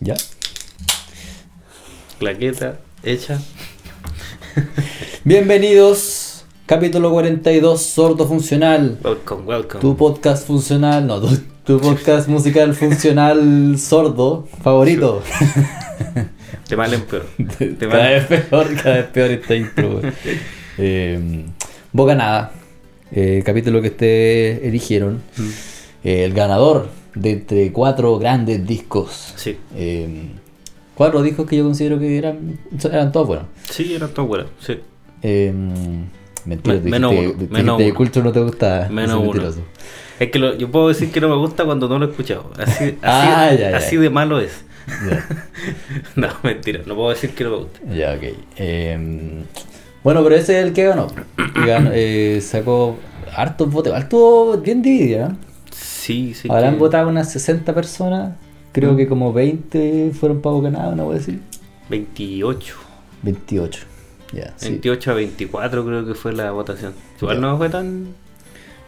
Ya. Claqueta hecha. Bienvenidos, capítulo 42, Sordo Funcional. Welcome, welcome. Tu podcast funcional, no, tu, tu podcast musical funcional sordo favorito. De mal en peor. Cada vez peor, cada vez peor esta intro. Eh, Boca Nada, eh, capítulo que ustedes eligieron. Mm. Eh, el ganador de entre cuatro grandes discos. Sí, Eh, cuatro discos que yo considero que eran, eran todos buenos. sí, era todo bueno. Sí. Eh, mentira, Me- tú menos dijiste, uno, menos dijiste. Culture no te gustaba. Menos uno. Es que lo- yo puedo decir que no me gusta cuando no lo he escuchado. Así, así, Ah, ya, ya. así de malo es. No, mentira. No puedo decir que no me gusta. Ya, ok. Eh, bueno, pero ese es el que ganó. Ganó, eh, sacó hartos votos. Estuvo bien dividido, ¿no? Sí, sí. Habrán que- votado unas 60 personas. Creo Mm. que como 20 fueron para Bocanada, no voy a decir. 28. 28. Ya, sí. 28 a 24 creo que fue la votación. Igual no fue tan...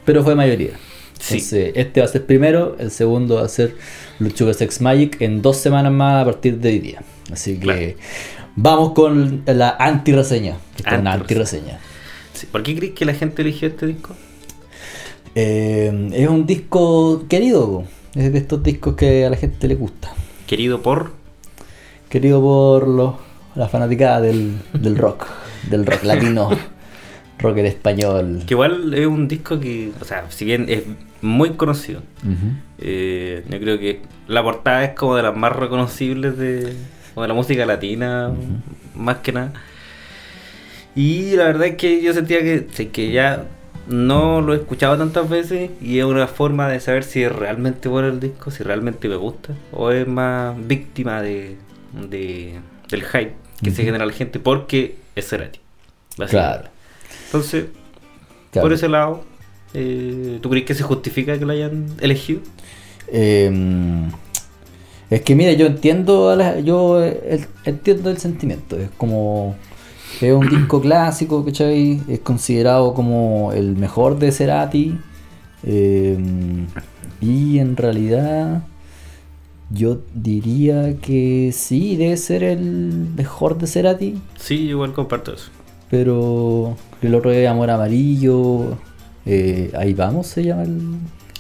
Pero fue mayoría. Sí. Entonces, este va a ser primero, el segundo va a ser Luchuga Sex Magic en dos semanas más a partir de hoy día. Así que Claro. vamos con la anti-reseña. Es una Anti-reseña. ¿Por qué crees que la gente eligió este disco? Eh, es un disco querido, es de estos discos que a la gente le gusta. Querido por... Querido por los, la fanaticada del, del rock, del rock latino, rock en español. Que igual es un disco que, o sea, si bien es muy conocido, eh, yo creo que la portada es como de las más reconocibles de, de la música latina, más que nada. Y la verdad es que yo sentía que, que ya no lo he escuchado tantas veces y es una forma de saber si es realmente bueno el disco, si realmente me gusta, o es más víctima de, de- del hype que se genera la gente porque es básicamente. Claro, Entonces, claro. por ese lado, eh, ¿tú crees que se justifica que lo hayan elegido? Eh, es que mira, yo entiendo la- yo eh, entiendo el sentimiento. Es como es un disco clásico, ¿cachai? Es considerado como el mejor de Cerati. eh, y en realidad yo diría que sí, debe ser el mejor de Cerati. Sí, igual comparto eso. Pero el otro es Amor Amarillo. eh, ahí vamos, se llama el,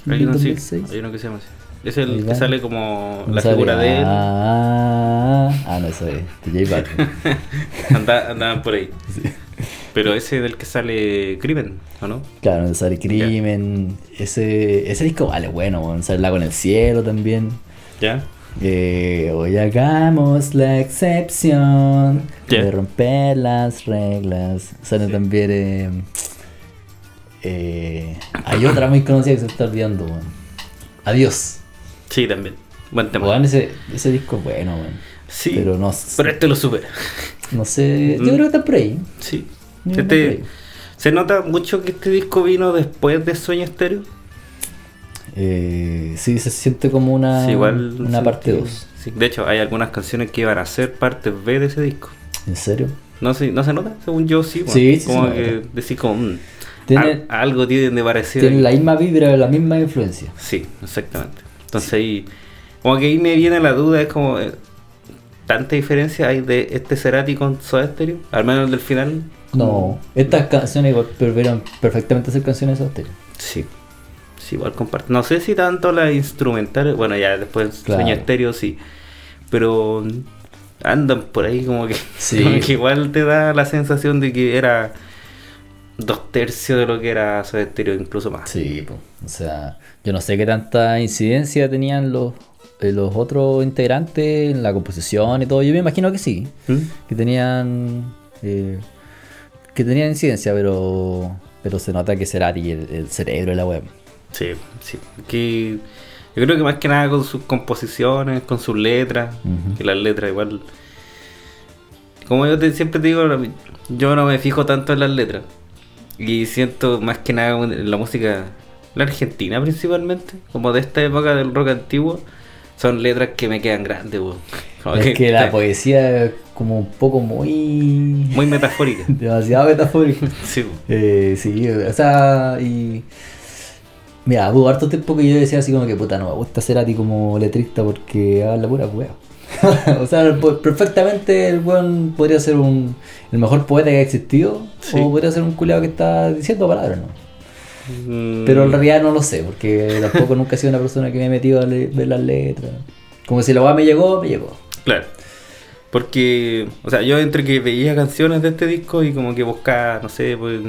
el Hay uno, sí, 2006. hay uno que se llama así. Es el que sale como No la figura de él. Ah, ah, no, eso es. De J Balvin. Anda- andaban por ahí. Pero ese del que sale Crimen, ¿o no? Claro, donde sale Crimen. Ese, ese disco vale bueno, weón. sale Lago en el Cielo también. ¿Ya? Eh, hoy hagamos la excepción Ya. de romper las reglas. Sale Sí. también. eh, eh, hay otra muy conocida que se está olvidando, weón. Adiós. Sí, también. Buen tema. Weón, ese, ese disco es bueno, weón. sí, Pero no, pero este lo supera. no sé. Yo Mm. creo que está por ahí. Sí. Este- está por ahí. ¿Se nota mucho que este disco vino después de Sueño Estéreo? Eh, sí, se siente como una, Sí, igual una parte 2. Sí, de hecho, hay algunas canciones que iban a ser parte B de ese disco. ¿En serio? No se, no se nota, según yo sí. bueno, Sí, sí como que decís como, mm, Tiene, al- algo tienen de parecido. tiene ahí. la misma vibra, la misma influencia. Sí, exactamente. Entonces ahí, como que ahí me viene la duda, es como, eh, ¿tanta diferencia hay de este Cerati con Soda Stereo? Al menos el del final. No, estas canciones igual pudieron perfectamente ser canciones de Soda Stereo. Sí, sí, igual comparto. No sé si tanto las instrumentales, bueno, ya después Claro. Sueño Estéreo sí, pero andan por ahí como que, Sí. como que igual te da la sensación de que era dos tercios de lo que era Soda Stereo, incluso más. Sí, po. o sea, yo no sé qué tanta incidencia tenían los, eh, los otros integrantes en la composición y todo. Yo me imagino que sí, ¿Mm? que tenían eh, que tenían incidencia, pero pero se nota que Cerati el, el cerebro de la web. Sí, sí. Que yo creo que más que nada con sus composiciones, con sus letras, Ujú. que las letras igual. Como yo te- siempre te digo, yo no me fijo tanto en las letras. Y siento más que nada la música, la argentina principalmente, como de esta época del rock antiguo, son letras que me quedan grandes, Es que la está poesía es como un poco muy. Muy metafórica. demasiado metafórica. Sí. Eh, sí, o sea, y. Mira, hubo harto tiempo que yo decía así como que puta, no me gusta ser a ti como letrista porque habla pura wea. o sea, po- perfectamente el weón podría ser un, el mejor poeta que ha existido, Sí. o podría ser un culiado que está diciendo palabras, ¿no? Mm, Pero en realidad no lo sé, porque tampoco nunca he sido una persona que me he metido a ver las letras. Como si la weá me llegó, me llegó. Claro. Porque, o sea, yo entre que veía canciones de este disco y como que buscaba, no sé, pues,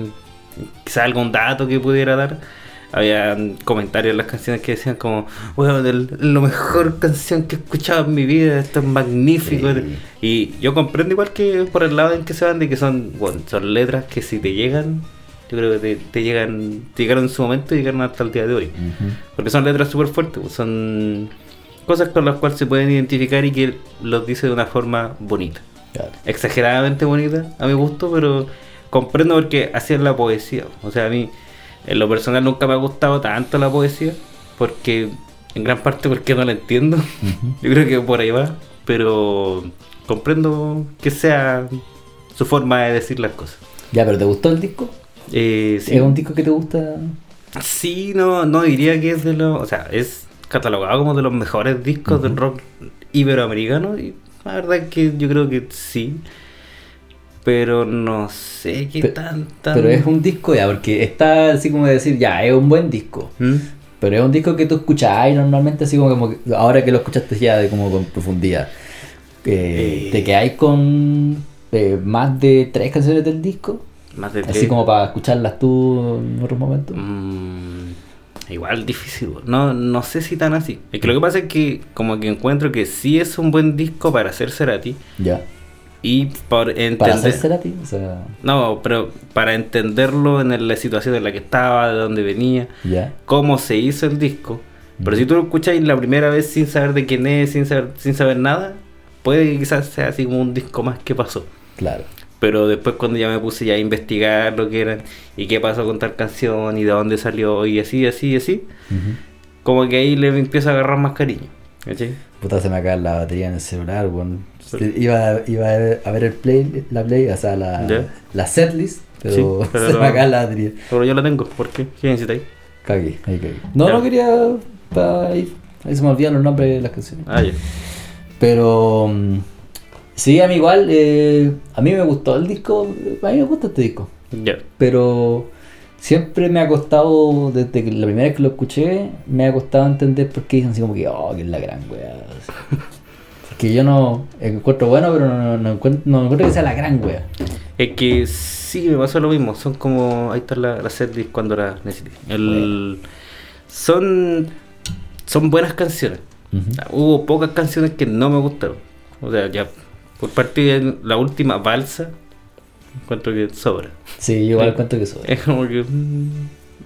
quizá algún dato que pudiera dar, había comentarios en las canciones que decían como, bueno, la mejor canción que he escuchado en mi vida, esto es magnífico. Sí. Y yo comprendo igual que por el lado en que se van, de que son, bueno, son letras que si te llegan, yo creo que te, te llegan, te llegaron en su momento y llegaron hasta el día de hoy. Porque son letras súper fuertes, pues, son cosas con las cuales se pueden identificar y que los dice de una forma bonita. Claro. Exageradamente bonita, a mi gusto, pero comprendo porque así es la poesía. O sea, a mí, en lo personal, nunca me ha gustado tanto la poesía, porque, en gran parte, porque no la entiendo. Yo creo que por ahí va, pero comprendo que sea su forma de decir las cosas. Ya, pero ¿te gustó el disco? Eh, sí. ¿Es un disco que te gusta? Sí, no, no diría que es de los. O sea, es catalogado como de los mejores discos del Ujú. rock iberoamericano. Y la verdad es que yo creo que sí. Pero no sé qué Pe- tan, tan- Pero es un disco ya, porque está así como de decir, ya, es un buen disco. ¿Mm? Pero es un disco que tú escuchás y normalmente así como, como que- ahora que lo escuchaste ya de como con profundidad. eh, Eh. ¿Te quedáis con eh, más de tres canciones del disco? Más de Así tres. como para escucharlas tú en otros momentos. Mm, igual difícil. No, no sé si tan así. Es que lo que pasa es que como que encuentro que sí es un buen disco para hacer Cerati. Ya. Y por entender... Para hacer Cerati, o sea, No, pero para entenderlo en la situación en la que estaba, de dónde venía. cómo se hizo el disco. Pero si tú lo escuchas la primera vez sin saber de quién es, sin saber, sin saber nada, puede que quizás sea así como un disco más que pasó. Claro. Pero después cuando ya me puse ya a investigar lo que eran y qué pasó con tal canción y de dónde salió y así, así, así, Ujú. como que ahí le empiezo a agarrar más cariño. ¿cachai? Puta, se me acaba la batería en el celular, weón. Pero- Iba, iba a ver, el play, la play, o sea, la, Ya. la setlist, pero, Sí, pero se no- me acaba la batería. Pero yo la tengo, ¿por qué? ¿Qué necesitáis? Cagué, ahí cagué. No, no quería. pa- ahí, ahí se me olvidan los nombres de las canciones. Ah. Pero. mm, Sí, a mí igual. eh, a mí me gustó el disco. A mí me gusta este disco. Pero. Siempre me ha costado, desde que la primera vez que lo escuché, me ha costado entender por qué dicen así como que, oh, que es la gran wea. Porque yo no encuentro bueno, pero no, encuentro, no encuentro que sea la gran wea. Es que sí, me pasó lo mismo. Son como. Ahí está la, la setlist cuando la necesité. El, Son. Son buenas canciones. O sea, Hubo pocas canciones que no me gustaron. O sea, ya. Por parte de la última balsa. Encuentro que sobra. Sí, igual encuentro que eso. Es como que. mm,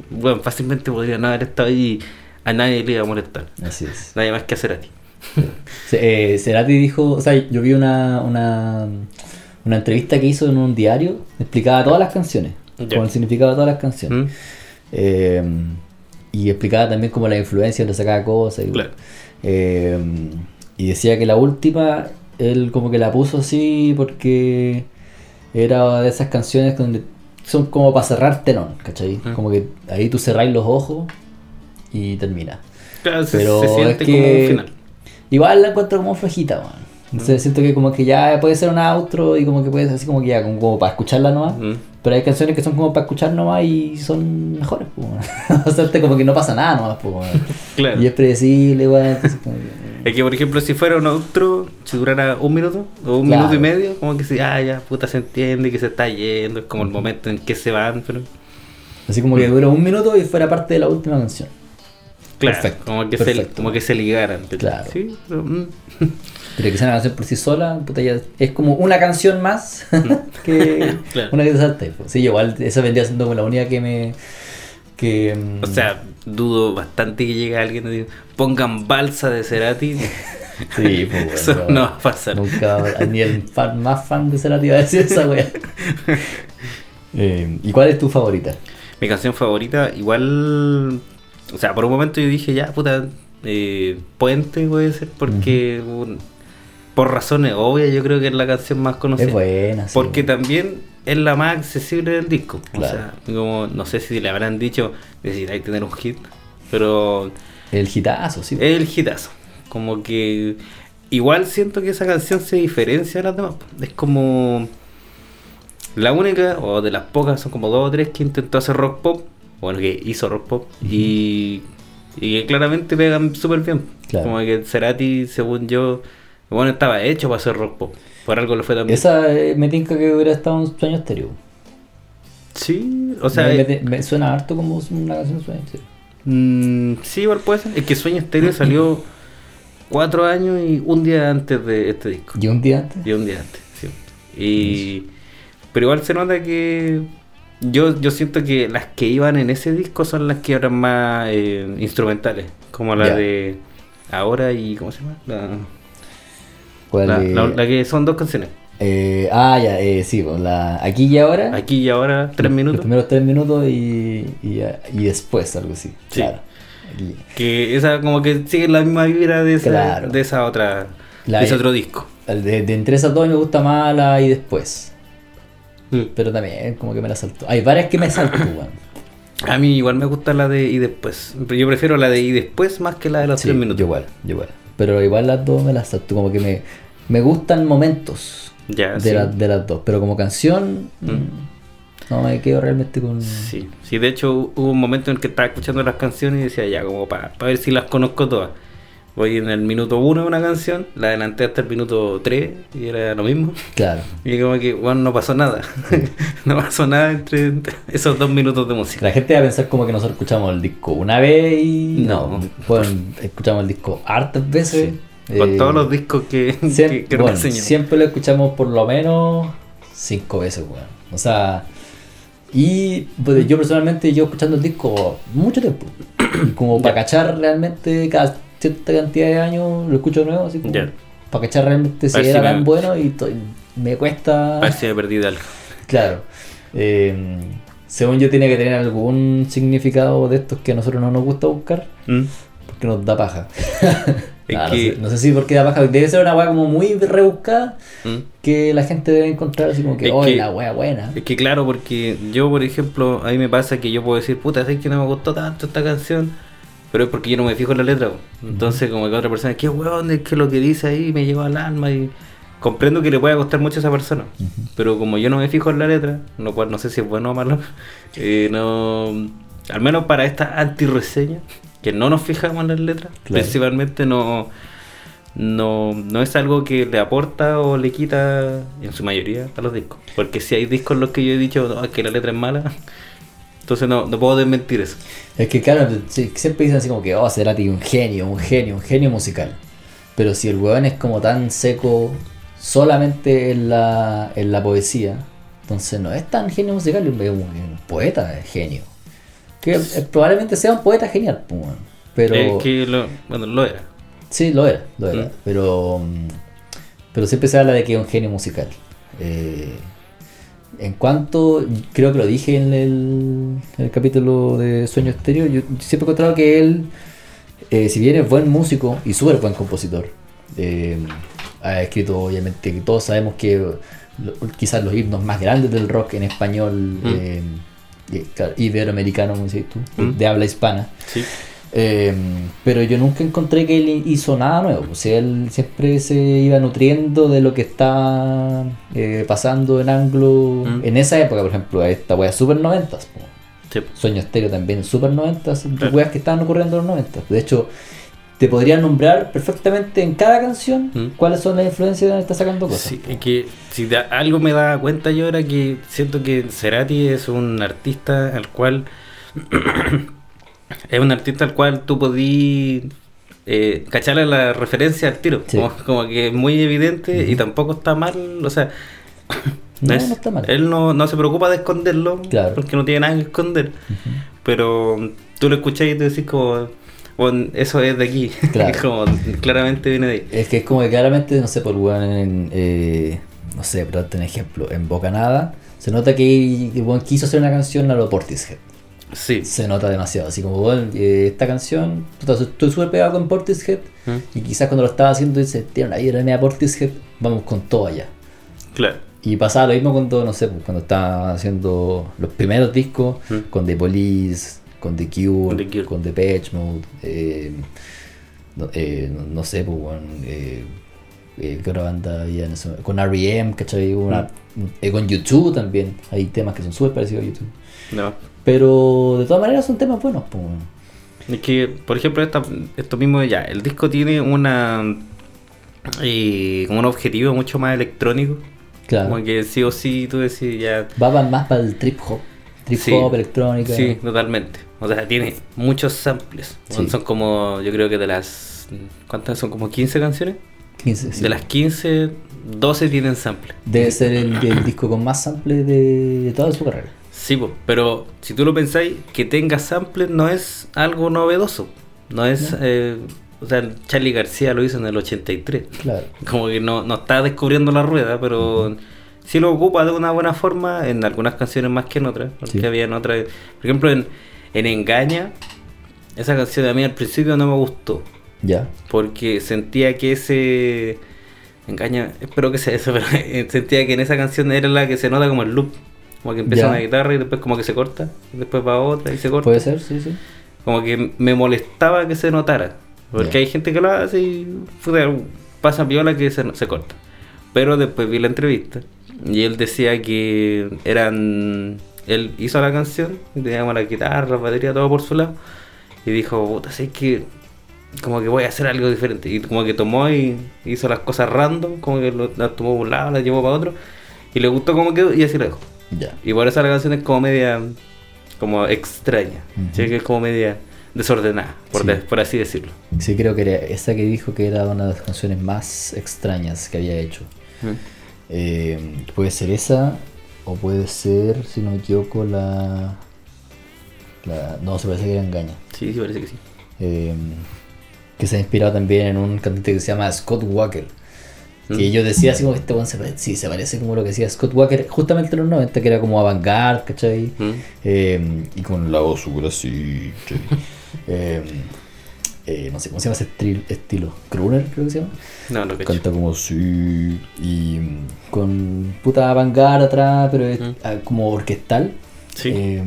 Bueno, fácilmente podría no haber estado ahí. y A nadie le iba a molestar. Así es. Nadie más que hacer a ti. Eh, Cerati dijo, o sea, yo vi una, una, una entrevista que hizo en un diario, explicaba todas las canciones, Ya. con el significado de todas las canciones. ¿Mm? Eh, y explicaba también como la influencia donde sacaba cosas. Y, Claro. eh, y decía que la última, él como que la puso así porque era de esas canciones donde son como para cerrar telón, ¿cachai? Mm. Como que ahí tú cerráis los ojos y termina. Claro, Pero se es siente como que un final. Igual la encuentro como flojita, man. Entonces siento que como que ya puede ser un outro y como que puede ser así como que ya como, como para escucharla nomás. Mm. Pero hay canciones que son como para escuchar nomás y son mejores, pues. o sea, como que no pasa nada nomás, pues. Claro. Y es predecible, que- Es que, por ejemplo, si fuera un outro, si durara un minuto o un Claro. minuto y medio, como que si, ah, ya, puta, se entiende que se está yendo, es como el momento en que se van, pero. Así como que dura un minuto y fuera parte de la última canción. Claro, Perfecto, como, que se, como que se ligaran. Claro. Sí, pero, mm. Pero que sea una canción por sí sola, puta, ya es como una canción más que Claro. una que te pues. Sí, igual esa vendría siendo como la única que me. Que, mm, O sea, dudo bastante que llegue alguien y diga, pongan balsa de Cerati. Sí, pues, bueno, Eso no va a pasar. Nunca, ni el fan más fan de Cerati va a decir esa wea. Eh, ¿Y cuál es tu favorita? Mi canción favorita, igual. O sea, por un momento yo dije, ya, puta, eh, Puente puede ser, porque por razones obvias yo creo que es la canción más conocida. Es buena, sí. Porque también es la más accesible del disco. Claro. O sea, como, no sé si le habrán dicho, necesitáis tener un hit, pero El hitazo, sí. el hitazo. Como que. igual siento que esa canción se diferencia de las demás. Es como la única, o de las pocas, son como dos o tres que intentó hacer rock pop, bueno, que hizo rock pop, y, y que claramente pegan súper bien. Claro. Como que Cerati, según yo, bueno, estaba hecho para hacer rock pop. Por algo lo fue también. Esa eh, me tinca que hubiera estado en sueño estéreo. Sí, o sea, me, eh, me- me suena harto como una canción de sueño estéreo. mm, sí, igual puede ser. Es que Sueño Estéreo salió cuatro años y un día antes de este disco. Y un día antes. Y un día antes, sí. Y, pero igual se nota que yo, yo siento que las que iban en ese disco son las que eran más eh, instrumentales, como la de ahora y ¿cómo se llama? La, ¿Cuál la- es? la- la que son dos canciones. Eh, ah, ya, eh, sí, pues, la aquí y ahora. Aquí y ahora, tres Los minutos. primeros tres minutos y, y, y después, algo así. Sí. Claro. Aquí. Que esa como que sigue la misma vibra de esa, Claro. de esa otra, La- de ese otro disco. De, de entre esas dos me gusta más la y después. Mm. Pero también como que me la salto. Hay varias que me salto, weón. A mí igual me gusta la de y después. Pero yo prefiero la de y después más que la de los Sí, tres minutos. yo igual, yo igual. Pero igual las dos me las salto. Como que me, me gustan momentos Ya, de, sí. la- de las dos. Pero como canción, Mm. mm, no me quedo realmente con. Sí, sí, de hecho hubo un momento en el que estaba escuchando las canciones y decía ya, como para ver si las conozco todas. Voy en el minuto uno de una canción, la adelanté hasta el minuto 3 y era lo mismo. Claro. Y como que, bueno, no pasó nada. no pasó nada entre, esos dos minutos de música. La gente va a pensar como que nosotros escuchamos el disco una vez y. No. Bueno, escuchamos el disco hartas veces. Con Eh, todos los discos que, Siempre, que, bueno, siempre lo escuchamos por lo menos cinco veces, weón. O sea, y pues, yo personalmente yo escuchando el disco mucho tiempo. Como para cachar realmente cada cierta cantidad de años lo escucho nuevo, así como Ya. para cachar realmente si era si tan me- bueno y me cuesta. Ver si me perdí de algo. Claro. Eh, según yo tiene que tener algún significado de estos que a nosotros no nos gusta buscar, ¿Mm? porque nos da paja. No, sé, no sé si porque da paja, debe ser una weá como muy rebuscada ¿Mm? que la gente debe encontrar así como que, Es oh, que- la wea buena. Es que claro, porque yo, por ejemplo, a mí me pasa que yo puedo decir, puta, sé que no me gustó tanto esta canción, pero es porque yo no me fijo en la letra. Entonces, como que otra persona, qué weón, es que lo que dice ahí me llegó al alma y comprendo que le puede costar mucho a esa persona. Pero como yo no me fijo en la letra, lo cual no sé si es bueno o malo, eh, no, al menos para esta anti-reseña, que no nos fijamos en las letras, Claro. principalmente no, no, no es algo que le aporta o le quita, en su mayoría, a los discos. Porque si hay discos en los que yo he dicho "No, es que la letra es mala, entonces no, no puedo desmentir eso. Es que claro, siempre dicen así como que, oh, Cerati un genio, un genio, un genio musical. Pero si el weón es como tan seco solamente en la, en la poesía, entonces no es tan genio musical, es un, un poeta, es genio. Que eh, probablemente sea un poeta genial, pues, pero... Es que lo, bueno, lo era. Sí, lo era, lo era. Mm. Pero, mm, pero siempre se habla de que es un genio musical. Eh, en cuanto, creo que lo dije en el, en el capítulo de Sueño Estéreo, yo siempre he encontrado que él, eh, si bien es buen músico y súper buen compositor, eh, ha escrito obviamente, que todos sabemos que lo- quizás los himnos más grandes del rock en español, Mm. eh, y, claro, iberoamericano, como dices tú, Mm. de habla hispana. Sí. Eh, pero yo nunca encontré que él hizo nada nuevo. O sea, él siempre se iba nutriendo de lo que estaba eh, pasando en anglo Mm. en esa época, por ejemplo, esta wea super noventas. Sí. Sueño estéreo también super noventas, Claro. weas que estaban ocurriendo en los noventas. De hecho, te podrían nombrar perfectamente en cada canción Mm. cuáles son las influencias de donde está sacando cosas. Sí, es que si algo me da cuenta yo era que siento que Cerati es un artista al cual es un artista al cual tú podí eh, cacharle la referencia al tiro, Sí. como, como que es muy evidente y tampoco está mal, o sea, No, es- no está mal. él no, no se preocupa de esconderlo Claro. porque no tiene nada que esconder, pero tú lo escuchás y te decís como, bueno, eso es de aquí, Claro. como claramente viene de ahí. Es que es como que claramente, no sé, por weón, en, eh, no sé, pero un ejemplo, en Bocanada, se nota que el weón quiso hacer una canción a lo Portishead. Sí. Se nota demasiado, así como, weón, eh, esta canción, estoy súper pegado con Portishead, ¿Mm? y quizás cuando lo estaba haciendo dice, tiene una idea de Portishead, vamos con todo allá. Claro. Y pasaba lo mismo cuando, no sé, pues, cuando estaba haciendo los primeros discos, Mm. con The Police, con The Cure, Con The Cure. con The Patch Mode, eh, no, eh, no- sé, pues, weón, eh, ¿qué otra banda había en eso? Con R.E.M., ¿cachai? Una, eh, con YouTube también. Hay temas que son súper parecidos a YouTube. No. Pero de todas maneras son temas buenos. Pues. Es que, por ejemplo, esta- esto mismo ya, el disco tiene una eh, como un objetivo mucho más electrónico. Claro. Como que sí o sí tú decís ya. Va más para el trip hop. Trip Sí. hop, electrónica. Sí, totalmente. O sea, tiene muchos samples. Sí. Son como, yo creo que de las. ¿Cuántas son? Como 15 canciones. 15, sí. De las 15, 12 tienen samples. Debe ser el, el disco con más samples de, de toda su carrera. Sí, pero si tú lo pensáis, que tenga samples no es algo novedoso. No es. Eh, o sea, Charlie García lo hizo en el 83. Claro. Como que no, no está descubriendo la rueda, pero sí lo ocupa de una buena forma en algunas canciones más que en otras. Porque Sí. había en otras. Por ejemplo, en, en Engaña, esa canción a mí al principio no me gustó. Ya. Porque sentía que ese. Engaña, espero que sea eso, pero eh, sentía que en esa canción era la que se nota como el loop. Como que empieza Ya. una guitarra y después como que se corta, y después va otra y se corta. Puede ser, sí, sí. Como que me molestaba que se notara. Porque Ya. hay gente que lo hace y pasa viola que se, se corta. Pero después vi la entrevista y él decía que eran. Él hizo la canción, teníamos la guitarra, la batería, todo por su lado. Y dijo, puta, sé que. Como que voy a hacer algo diferente. Y como que tomó y hizo las cosas random, como que las tomó por un lado, las llevó para otro. Y le gustó como quedó y así lo dejó. Ya. Y por eso la canción es como media. como extraña. Ujú. ¿sí? Que es como media desordenada, por, Sí. de- por así decirlo. Sí, creo que era esa que dijo que era una de las canciones más extrañas que había hecho. Eh, puede ser esa, o puede ser, si no me equivoco, la. la no, se parece que era engaña. Sí, sí, parece que sí. Eh, que se ha inspirado también en un cantante que se llama Scott Walker. Que Mm. yo decía así como este weón se parece, sí, se parece como lo que decía Scott Walker justamente en los 90, que era como avant-garde, ¿cachai? Mm. Eh, y con la voz súper así, ¿cachai? Eh, eh, no sé cómo se llama ese estilo, Kruner creo que se llama. No, no cacho. Canta como así y mm, con puta avant-garde atrás, pero es Mm. ah, como orquestal. Sí. Eh,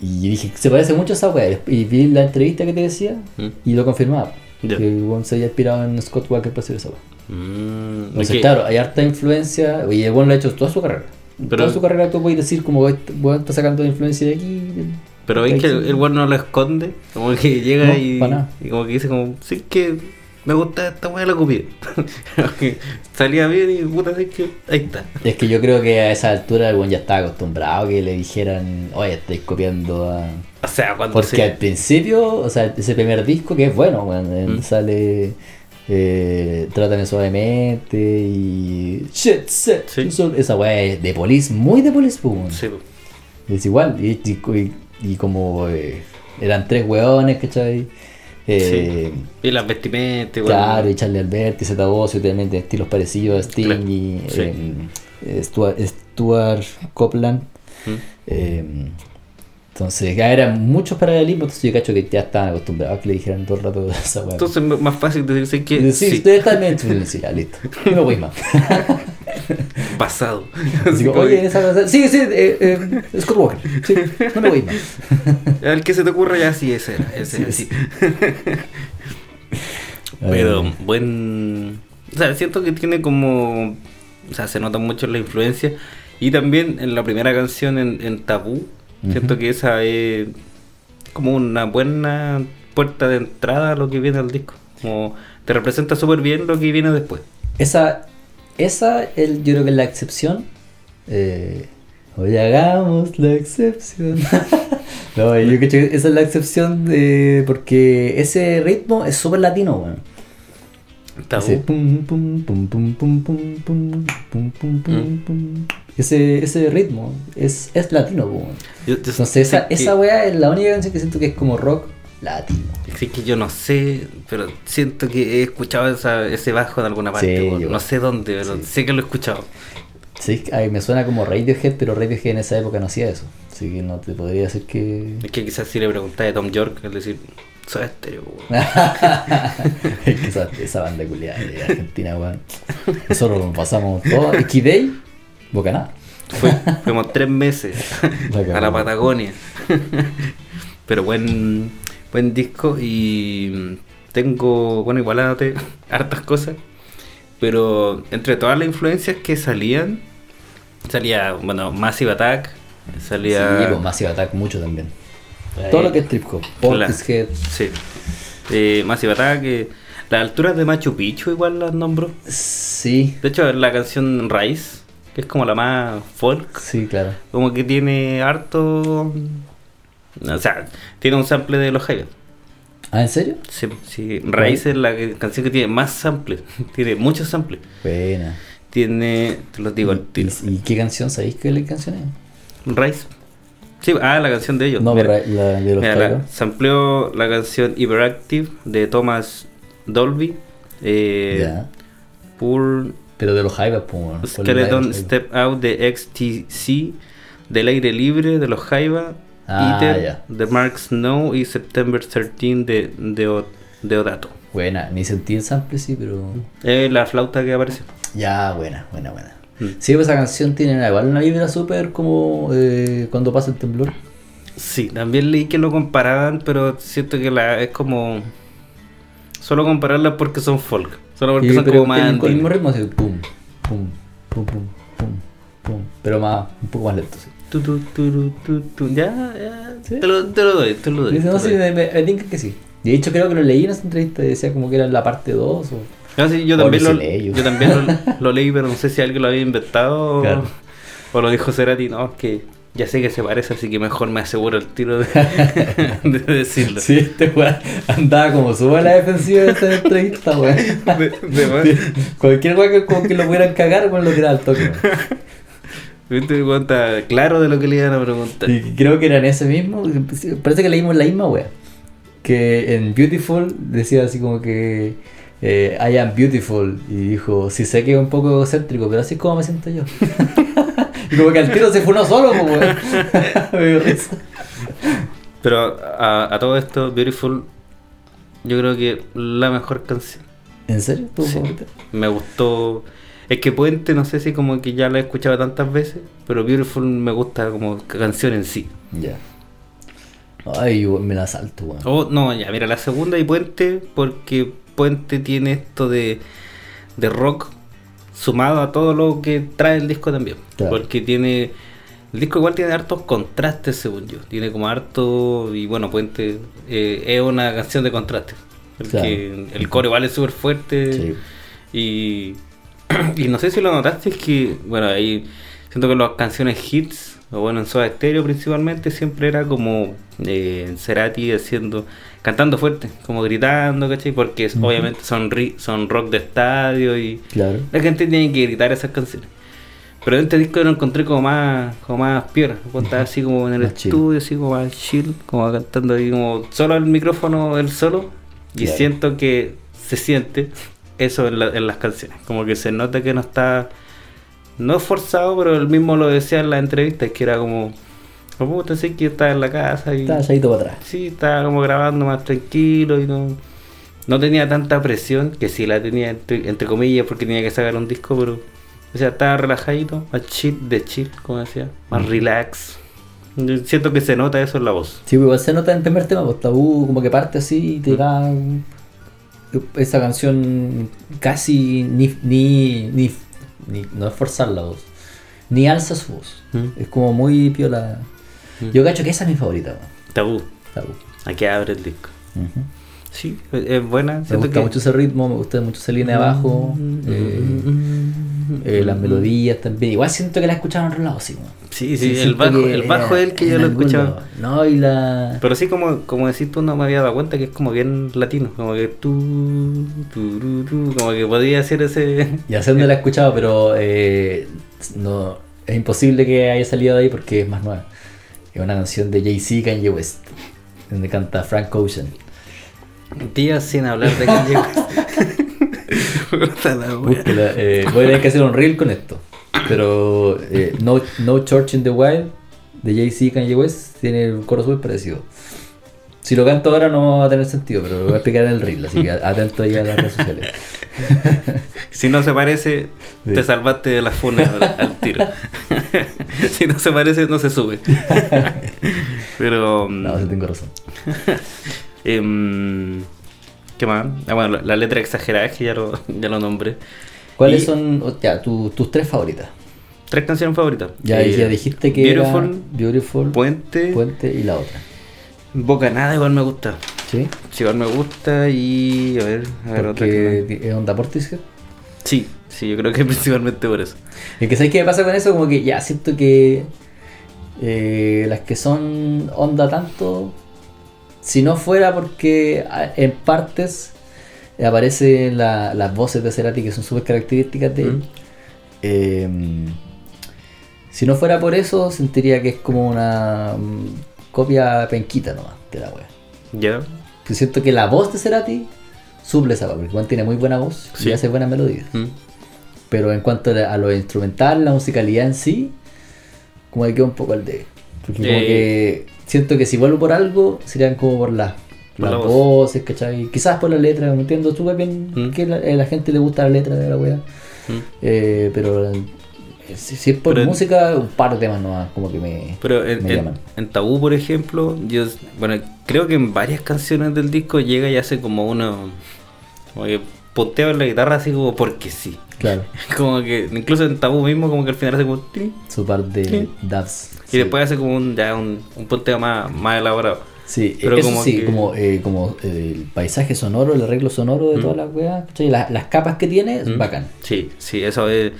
y dije, se parece mucho a esa weá. Y vi la entrevista que te decía y lo confirmaba. Ya. Que weón se había inspirado en Scott Walker para hacer esa. Mm, Entonces, que- claro, hay harta influencia. Y el lo ha hecho toda su carrera. Pero- toda su carrera tú puedes decir, como está sacando influencia de aquí. Pero ves que aquí". el, el no lo esconde. Como que llega No, y, y como que dice como, sí que me gusta esta weá la copié. Salía bien y puta, sí que ahí está. Es que yo creo que a esa altura el weón ya estaba acostumbrado a que le dijeran, oye, estáis copiando a. O sea, cuando Porque se- al principio, o sea, ese primer disco que es bueno, weón, Mm. sale eh, Trátame suavemente y shit, shit, Sí. esa weá es de police, muy de police, pues, weón. Sí, es igual, y, y- y- y como eh, eran tres weones, ¿cachai? Eh, Y las vestimentas, igual. Claro, y Charlie Alberti, Zeta Bosio, de estilos parecidos a Sting Claro, y sí. eh, Stuart, Stuart Copeland. Mm. Eh, entonces, ya eran muchos paralelismos, entonces yo cacho que ya estaban acostumbrados a que le dijeran todo el rato esa weá. Entonces es más fácil decir que sí, sí, ustedes también, sí, ya, listo. No voy más. como Oye, que, esa. Sí, sí, eh, eh, Scott Walker. Sí, no me voy más. al que se te ocurra ya sí, ese era. Ese era, Sí, sí. Pero Eh, buen. O sea, siento que tiene como. O sea, se nota mucho la influencia. Y también en la primera canción, en, en Tabú, siento que esa es como una buena puerta de entrada a lo que viene al disco. Como te representa súper bien lo que viene después. Esa, esa el, yo creo que es la excepción. Eh, hoy hagamos la excepción. no, yo creo que esa es la excepción de, porque ese ritmo es súper latino, weón. Bueno. Ese, pum, pum, pum, ese, ritmo es, es latino, weón. Entonces, esa, esa weá es la única canción que siento que es como rock latino. Sí que yo no sé, pero siento que he escuchado esa- ese bajo en alguna parte. Sí, yo- no sé dónde, pero sí. sé que lo he escuchado. Sí, ay, me suena como Radiohead, pero Radiohead en esa época no hacía eso. Así que no te podría decir que. Es que quizás si le preguntas a Tom York, es decir, soy estéreo. weón". Es que esa, esa banda culiada de Argentina, weón. Nosotros nos pasamos todo. X-Day, Bocaná. Fui- fuimos tres meses a la Patagonia. Pero buen, buen disco y tengo, bueno, igual anoté hartas cosas, pero entre todas las influencias que salían, salía, bueno, Massive Attack, salía... Sí, pues Massive Attack mucho también. Todo lo que es trip hop. Portishead. Sí. Eh, Massive Attack, eh, las alturas de Machu Picchu igual las nombro. Sí, De hecho, la canción Rise, que es como la más folk, sí, claro. como que tiene harto... O sea, tiene un sample de los Jaivas. ¿Ah, en serio? Sí, sí. Raíz es la que- canción que tiene más samples. tiene muchos samples. Buena. Tiene, te los digo al tiro. ¿Y, y qué canción? ¿Sabéis qué canción es? Raíz. Sí, ah, la canción de ellos. No, Mira, la de los mira, la- sampleó la canción Hyperactive de Thomas Dolby. Eh, Ya. Poor Pero de los Jaivas, Skeleton Jaivas. Step Out de XTC. Del aire libre de los Jaiba. Ah, Eater ya. de Mark Snow. Y September 13 de, de, O- de Odato. Buena, ni sentí el sample, sí, pero. Es la flauta que aparece. Ya, buena, buena, buena. Mm. Sí, pues esa canción tiene igual una vibra súper como eh, cuando pasa el temblor. Sí, también leí que lo comparaban, pero siento que la es como solo compararla porque son folk, solo porque son pero como más con el mismo ritmo, así, pum, pum, pum, pum, pum, pum. Pero más, un poco más lento, sí. Tu, tu, tu, Ya, ya, ¿Sí? te, lo, te lo doy, te lo doy. Dice, no, sí, me, me, que sí. De hecho, creo que lo leí en esa entrevista y decía como que era la parte 2 o... No, sí, yo también, lo yo. también lo, lo leí, pero no sé si alguien lo había inventado Claro. o, lo dijo Cerati. No, es que ya sé que se parece, así que mejor me aseguro el tiro de, de decirlo. Sí, este weón andaba como sube a la defensiva de esa entrevista, weón. Cualquier weón que, como que lo pudieran cagar, weón, lo tiraba al toque. Viste, está claro de lo que le iban a preguntar. Y creo que era en ese mismo, parece que leímos la misma wea. Que en Beautiful decía así como que eh, I am beautiful. Y dijo, sí sé que es un poco egocéntrico, pero así es como me siento yo. y como que al tiro se fue uno solo, risa. Pero a, a todo esto, Beautiful, yo creo que la mejor canción. ¿En serio? ¿Tu Sí. Me gustó. Es que Puente, no sé si como que ya la he escuchado tantas veces, pero Beautiful me gusta como canción en sí. Ya. Ay, yo me la salto, weón. Oh, no, ya, mira, la segunda y Puente, porque Puente tiene esto de, de rock sumado a todo lo que trae el disco también. Claro. Porque tiene. El disco igual tiene hartos contrastes, según yo. Tiene como harto. Y bueno, Puente eh, es una canción de contrastes. Porque el coro igual es súper fuerte. Sí. Y, y no sé si lo notaste, es que, bueno, ahí siento que las canciones hits, o bueno, en Soda Stereo principalmente, siempre era como eh, Cerati haciendo, cantando fuerte, como gritando, ¿cachai? Porque obviamente son, ri- son rock de estadio y Claro. la gente tiene que gritar esas canciones. Pero en este disco lo encontré como más, como más como estaba así como en el Más chill. estudio, así como más chill, como cantando ahí como solo el micrófono, él solo. Y siento que se siente eso en, la- en las canciones. Como que se nota que no está, no es forzado, pero él mismo lo decía en la entrevista, que era como, oh, puta, sí que estaba en la casa y... Echadito para atrás. Sí, estaba como grabando más tranquilo y no, no tenía tanta presión, que sí la tenía entre, entre comillas porque tenía que sacar un disco, pero o sea, estaba relajadito, más chill de chill, como decía, más Ujú. relax. Yo siento que se nota eso en la voz. Sí, pues igual se nota en el primer tema, pues tabú como que parte así y te da un- esa canción casi ni, ni, ni, ni- no es forzar la voz, ni alza su voz. Mm. Es como muy piola. Mm. Yo cacho que esa es mi favorita, weón. Tabú, Tabú. aquí abre el disco. Ujú. Sí, es buena. Me gusta que- mucho ese ritmo, me gusta mucho esa línea de abajo, eh, eh, las melodías también. Igual siento que la he escuchado en otro lado, sí. Sí, sí, el bajo, el bajo es el que yo lo he escuchado. No, y la... Pero sí, como, como decís tú, no me había dado cuenta que es como bien latino. Como que tú, tú, tú, tú, como que podía hacer ese. Y haciendo la he escuchado, pero eh, no, es imposible que haya salido de ahí porque es más nueva. Es una canción de Jay-Z Kanye West, donde canta Frank Ocean. Días sin hablar de Kanye West. Búsquela, eh, voy a tener que hacer un reel con esto. Pero eh, no, no Church in the Wild de Jay-Z Kanye West tiene un coro súper parecido. Si lo canto ahora no va a tener sentido, pero lo voy a explicar en el reel, así que atento ahí a las redes sociales. Si no se parece, Sí. te salvaste de la funa al, tiro. si no se parece, no se sube. Pero. No, sí tengo razón. em, ¿Qué más? Ah, bueno, la, letra exagerada es que ya lo, ya lo nombré. ¿Cuáles Y- son ya, tu- tus tres favoritas? Tres canciones favoritas. Ya, Eh, ya dijiste que Beautiful, era Beautiful, Puente, Puente y la otra. Bocanada igual me gusta. ¿Sí? Sí, igual me gusta y... A ver, a ver otra es onda Portishead. Sí, sí, yo creo que principalmente por eso. Es que ¿sabes qué me pasa con eso? Como que ya siento que eh, las que son onda tanto, si no fuera porque en partes aparecen la- las voces de Cerati que son súper características de él. Mm. eh, si no fuera por eso, sentiría que es como una mm, copia penquita nomás de la wea. Ya, Yo siento que la voz de Cerati suple esa wea, porque Juan tiene muy buena voz Sí. y hace buenas melodías. Mm. Pero en cuanto a lo instrumental, la musicalidad en sí, como que queda un poco al de. Porque como Eh. que siento que si vuelvo por algo, serían como por la, Por las la voz. voces, ¿cachai? Quizás por la letra, me entiendo súper bien Mm. que la, a la gente le gusta la letra de la wea. Mm. Eh, pero eh, si, si es por Pero en- música, un par de temas nomás, como que me, Pero en, me en- en Tabú, por ejemplo, yo, bueno, creo que en varias canciones del disco llega y hace como uno, como que punteo en la guitarra así como porque sí. Claro, Como que, incluso en Tabú mismo, como que al final hace como... su par de Sí. dubs. Y sí. después hace como un, ya un, un punteo más, más elaborado. Sí, Pero eso como sí, que- como, eh, como eh, el paisaje sonoro, el arreglo sonoro de Mm. todas las weas. Las, las capas que tiene, es ¿Mm? bacán. Sí, sí, eso es...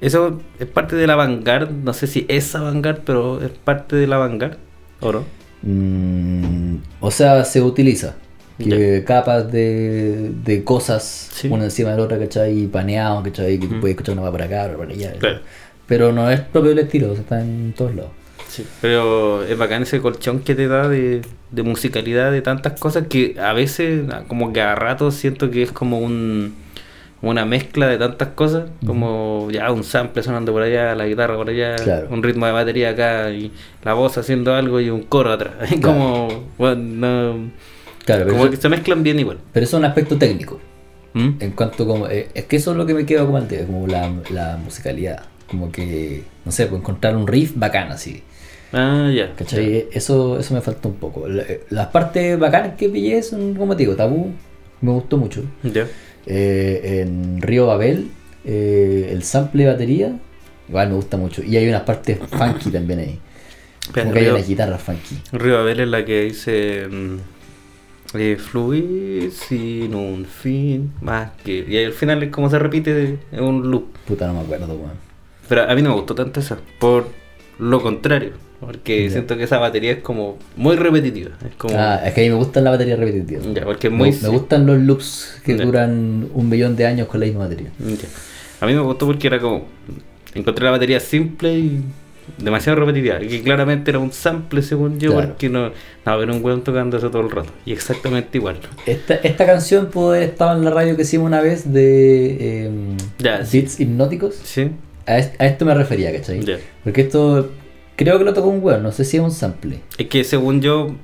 Eso es parte de la vanguard, no sé si es vanguard, pero es parte de la vanguard, ¿o no? Mm, o sea, se utiliza. Que capas de, de cosas, Sí. una encima de la otra, ¿cachai? Y paneado, ¿cachai? Que tú Mm. puedes escuchar una va por acá, otra por allá. Claro. Pero no es propio del estilo, está en todos lados. Sí, pero es bacán ese colchón que te da de, de musicalidad, de tantas cosas que a veces, como que a ratos siento que es como un una mezcla de tantas cosas, como ya un sample sonando por allá, la guitarra por allá, Claro. un ritmo de batería acá y la voz haciendo algo y un coro atrás. Es Claro. como, bueno, no- Claro, pero, como eso, que se mezclan bien igual. pero eso es un aspecto técnico. ¿Mm? En cuanto como. eh, es que eso es lo que me queda como dedo, como la, la musicalidad. Como que, no sé, pues encontrar un riff bacán así. Ah, ya. ¿Cachai? Eso, eso me falta un poco. La- eh, Las partes bacanas que pillé son, como te digo, tabú. Me gustó mucho. Ya. Eh, en Río Babel, eh, el sample de batería, igual me gusta mucho. Y hay unas partes funky también ahí. Pero Como que hay unas guitarras funky. Río Abel es la que dice mm, eh, fluir sin un fin más que y al final es como se repite es un loop Puta, no me acuerdo, weón. pero a mí no me gustó tanto esa por lo contrario porque siento que esa batería es como muy repetitiva es como Ah, es que a mí me gustan las baterías repetitivas. ya, porque es Me, muy me gustan los loops que duran un millón de años con la misma batería. a mí me gustó porque era como encontré la batería simple y demasiado repetitiva que claramente era un sample según yo Claro. porque no no era un weón tocando eso todo el rato y exactamente igual Esta, esta canción pudo haber estado en la radio que hicimos una vez de eh, sí. Beats hipnóticos. sí A, es- a esto me refería, ¿cachai? Porque esto creo que lo tocó un weón, no sé si es un sample. Es que según yo,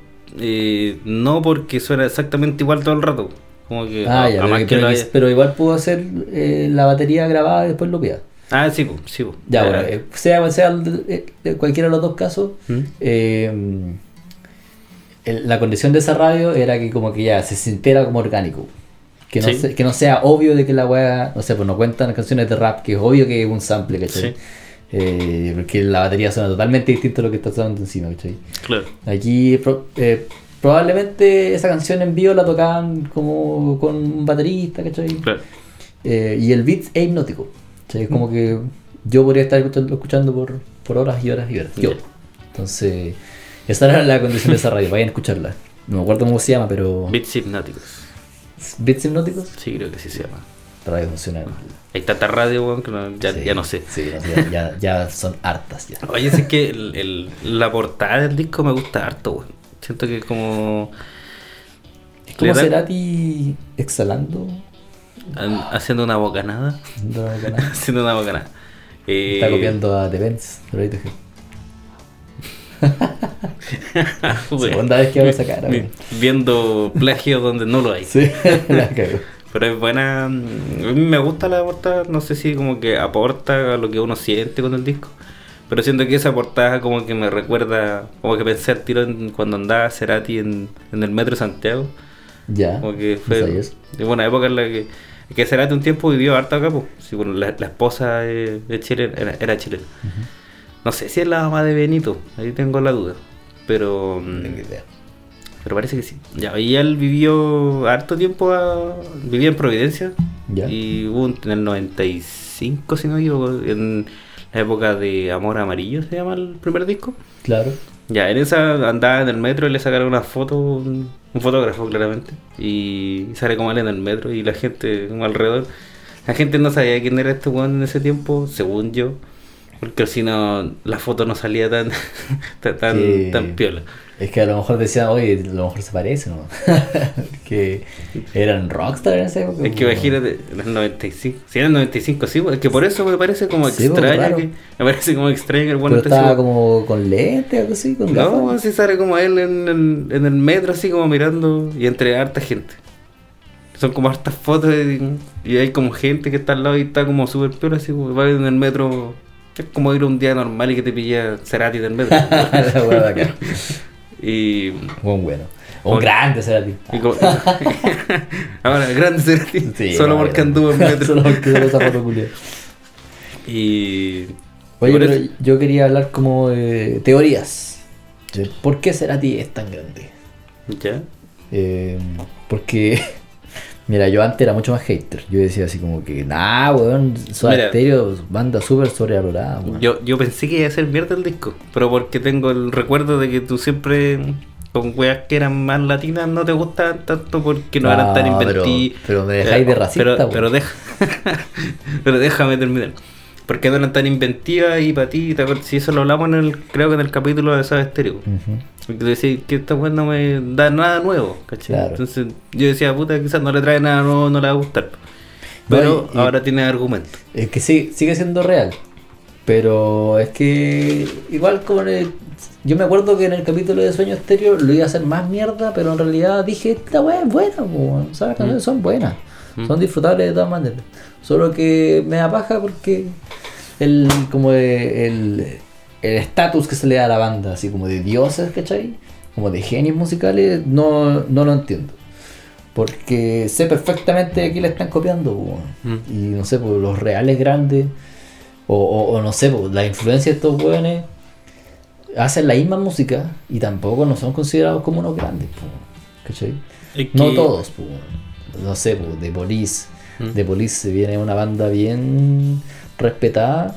eh, no porque suena exactamente igual todo el rato. Como que, Ah, a- ya, pero, que lo haya- pero igual pudo hacer eh, la batería grabada y después lo pida. Ah, sí, sí. Ya, bueno, eh, sea sea el- eh, cualquiera de los dos casos, ¿Mm? eh, el- la condición de esa radio era que como que ya se sintiera como orgánico. Que no, Sí. se- que no sea obvio de que la weá, no sé, pues no cuentan canciones de rap, que es obvio que es un sample, ¿cachai? Sí. Eh, porque la batería suena totalmente distinto a lo que está sonando encima, ¿cachai? Claro. Aquí pro- eh, probablemente esa canción en vivo la tocaban como con un baterista, ¿cachai? Claro. Y el beat es hipnótico. Es como que yo podría estar escuchando, por, por horas y horas y horas. Yo. Entonces, esa era la condición de esa radio. Vayan a escucharla. No me acuerdo cómo se llama, pero. Beats hipnóticos. ¿Beats hipnóticos? Sí, creo que sí se llama. Radio funcional. Hay tanta radio, weón, que no- ya, Sí, ya no sé. Sí, ya, ya son hartas ya. Oye, es que el, el- la portada del disco me gusta harto, weón. Siento que es como. Es como Cerati exhalando. Haciendo una bocanada. No, no, no. haciendo una bocanada. Eh, Está copiando a The Benz. Segunda vez que hago esa cara. Viendo plagio donde no lo hay. Sí, la cago. Pero es buena. mm, A mí me gusta la portada. No sé si como que aporta a lo que uno siente con el disco. Pero siento que esa portada como que me recuerda. Como que pensé al tiro en cuando andaba Cerati en, en el metro de Santiago. Ya. Como que no fue de una época en la que, que Cerati un tiempo vivió harto acá, pues. Sí, bueno, la, la esposa de, de Chile era, era chilena. No sé si es la mamá de Benito, ahí tengo la duda. Pero. mm, No tengo idea. Pero parece que sí. Ya, y él vivió harto tiempo, a- vivía en Providencia. Ya. Y hubo un- en el 95, si no me equivoco, en la época de Amor Amarillo, se llama el primer disco. Claro. Ya, en esa andaba en el metro y le sacaron una foto, un, fotógrafo claramente. Y sale como él en el metro y la gente como alrededor. La gente no sabía quién era este weón en ese tiempo, según yo. Porque si no, la foto no salía tan, tan, tan, Sí. tan piola. Es que a lo mejor decían, oye, a lo mejor se parece, ¿no? que eran rockstar en esa época. Es que pues, imagínate, en el 95. Si era el 95, sí, pues, es que por eso me parece como Sí, pues, extraño. que, me parece como extraño que el bueno Pero estaba como con lente, algo así, con. No, si sale como él en el, en el metro, así como mirando y entre harta gente. Son como hartas fotos y, y hay como gente que está al lado y está como súper peor, así como va en el metro. Es como ir un día normal y que te pilla Cerati del metro. La. Y, Buen bueno. Un grande será ti. y como- ahora, grande Cerati, Sí, solo no, porque anduvo en metro. Solo porque tuvo esa foto culia. y. Oye, pero eso- yo quería hablar como de teorías. ¿Por qué Cerati es tan grande? ¿Ya? Eh, porque, mira, yo antes era mucho más hater. Yo decía así como que, nah, weón, Soda Mira. Stereo, banda súper sobrevalorada, weón. Yo, yo pensé que iba a ser mierda el disco, pero porque tengo el recuerdo de que tú siempre con weas que eran más latinas no te gustaban tanto porque no, eran tan No, pero- inventivas. pero me dejáis de racista, Pero, weón. pero, deja, pero déjame terminar. Porque no eran tan inventivas y para ti, si eso lo hablamos en el, creo que en el capítulo de Stereo. Ujú. Porque tú decías que esta wea no me da nada nuevo, ¿cachai? Claro. Entonces yo decía, puta, quizás no le trae nada nuevo, no le va a gustar. Pero y- ahora tiene argumento. Es que sí, sigue siendo real. Pero es que igual el- Yo me acuerdo que en el capítulo de Sueño Estéreo lo iba a hacer más mierda, pero en realidad dije, esta weá es buena, po, sea, las canciones son buenas. Mm. Son disfrutables de todas maneras. Solo que me da paja porque el como el el estatus que se le da a la banda, así como de dioses, ¿cachai? Como de genios musicales, no, no lo entiendo. Porque sé perfectamente que le están copiando. Mm. Y no sé, pues los reales grandes, o, o- o no sé, pues la influencia de estos weones hacen la misma música y tampoco no son considerados como unos grandes, po, ¿cachai? Es No que- todos, po, no sé, de Police. Mm. De Police se viene una banda bien respetada.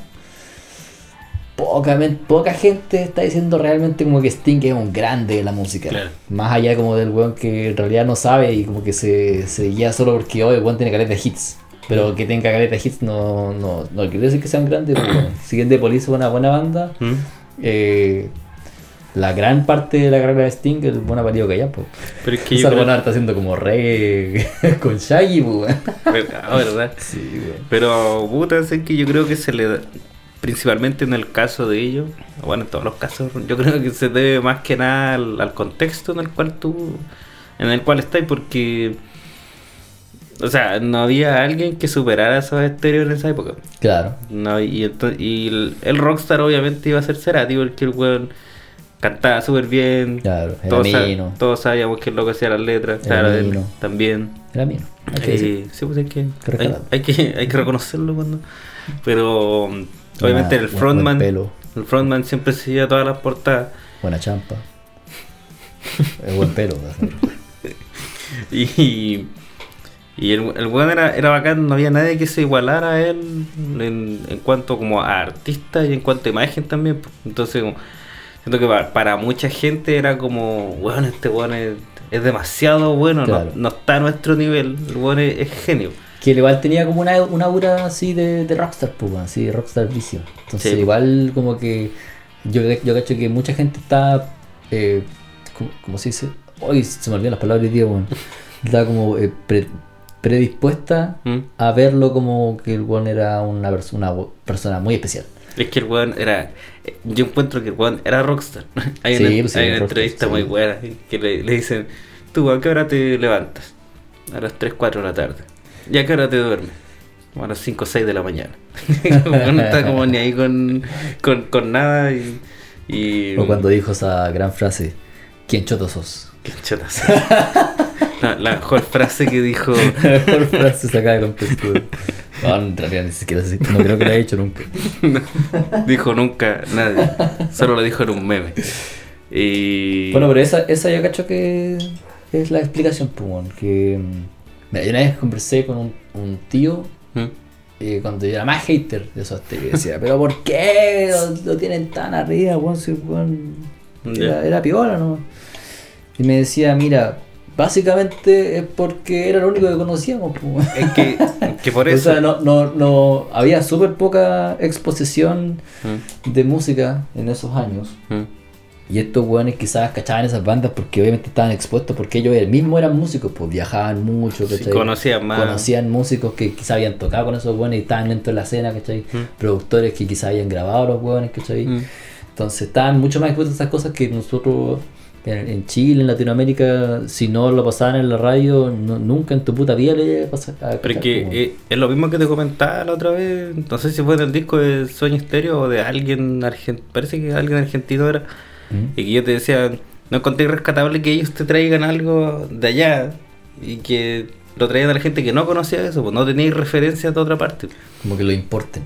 Poca, poca gente está diciendo realmente como que Sting es un grande de la música. Claro. Más allá como del weón que en realidad no sabe y como que se, se guía solo porque hoy el weón tiene caleta de hits. Pero que tenga caleta de hits no, no, no quiere decir que sean grandes. pues, weón. Si bien The Police es una buena banda, Mm. eh, la gran parte de la carrera de Sting es el buen aparido que hay, pues. Pero es que yo creo- está haciendo como reggae con Shaggy, pues. weón. Ah, ¿verdad? Sí. Pero, puta, es que yo creo que se le da, principalmente en el caso de ellos, bueno, en todos los casos, yo creo que se debe más que nada al, al contexto en el cual tú, en el cual estás, porque, o sea, no había alguien que superara esos estéreos en esa época. Claro. No, y, y el, el rockstar obviamente iba a ser Cerati, porque el weón cantaba súper bien. Claro, era todos, mino. todos sabíamos que es lo que hacía las letras, Era claro, él mino. también. Era mío. hay que. Eh, sí, pues hay que, hay, que, hay que reconocerlo cuando. Pero obviamente Buena- el frontman, el frontman siempre se lleva todas las portadas. Buena champa. Es buen pelo. Y, y el, el weón era, era bacán, no había nadie que se igualara a él en, en cuanto como a artista y en cuanto a imagen también. pues. Entonces, como, siento que para, para mucha gente era como, weón, este weón es, es demasiado bueno, no- Claro. no, está a nuestro nivel, el weón es, es genio. Que él igual tenía como una, una aura así de, de rockstar, pues, weón, así de rockstar vicio. Entonces, Sí. igual como que yo, yo cacho que mucha gente está, eh, ¿cómo, cómo se dice? Hoy se me olvidan las palabras, tío, weón. Está como eh, pre- predispuesta ¿Mm? a verlo como que el weón era una, una persona muy especial. Es que el weón era. Yo encuentro que el weón era rockstar. hay Sí, una, pues sí, hay una rockstar, entrevista sí. muy buena que le, le dicen: Tú, ¿a qué hora te levantas? A las 3, 4 de la tarde. ¿Y a qué hora te duermes? Como a las 5, 6 de la mañana. No está como ni ahí con, con, con nada. Y, y O cuando dijo esa gran frase, ¿quién choto sos? Qué chotas. La, la mejor frase que dijo. La mejor frase sacada de contexto. No, en realidad ni siquiera sé, no creo que lo haya hecho nunca. dijo nunca nadie. Solo lo dijo en un meme. Y. Bueno, pero esa, esa yo cacho que es la explicación, pues, weón, que... mm, Mira, yo una vez conversé con un, un tío ¿Mm? eh, cuando yo era más hater de esos tíos, decía, pero ¿por qué lo, lo tienen tan arriba, weón? Si, era, Ya. era piola, ¿no? Y me decía, mira, básicamente es porque era lo único que conocíamos. Es que, por O eso. sea, no, no, no, había súper poca exposición ¿Mm? de música en esos años. ¿Mm? Y estos weones quizás cachaban esas bandas porque obviamente estaban expuestos, porque ellos mismos eran músicos, pues viajaban mucho, conocían más. Conocían músicos que quizás habían tocado con esos weones y estaban dentro de la escena, ¿cachai? Mm. Productores que quizás habían grabado a los weones, ¿cachai? Mm. Entonces estaban mucho más expuestos a esas cosas que nosotros en, en Chile, en Latinoamérica, si no lo pasaban en la radio, no- nunca en tu puta vida le a pasar a Pero que eh, es lo mismo que te comentaba la otra vez. No sé si fue del disco de Sueño Estéreo o de alguien argentino. Parece que alguien argentino era. ¿Mm? Y que yo te decía, no encontré rescatable que ellos te traigan algo de allá y que lo traigan a la gente que no conocía eso, pues no tenéis referencia de otra parte. como que lo importen.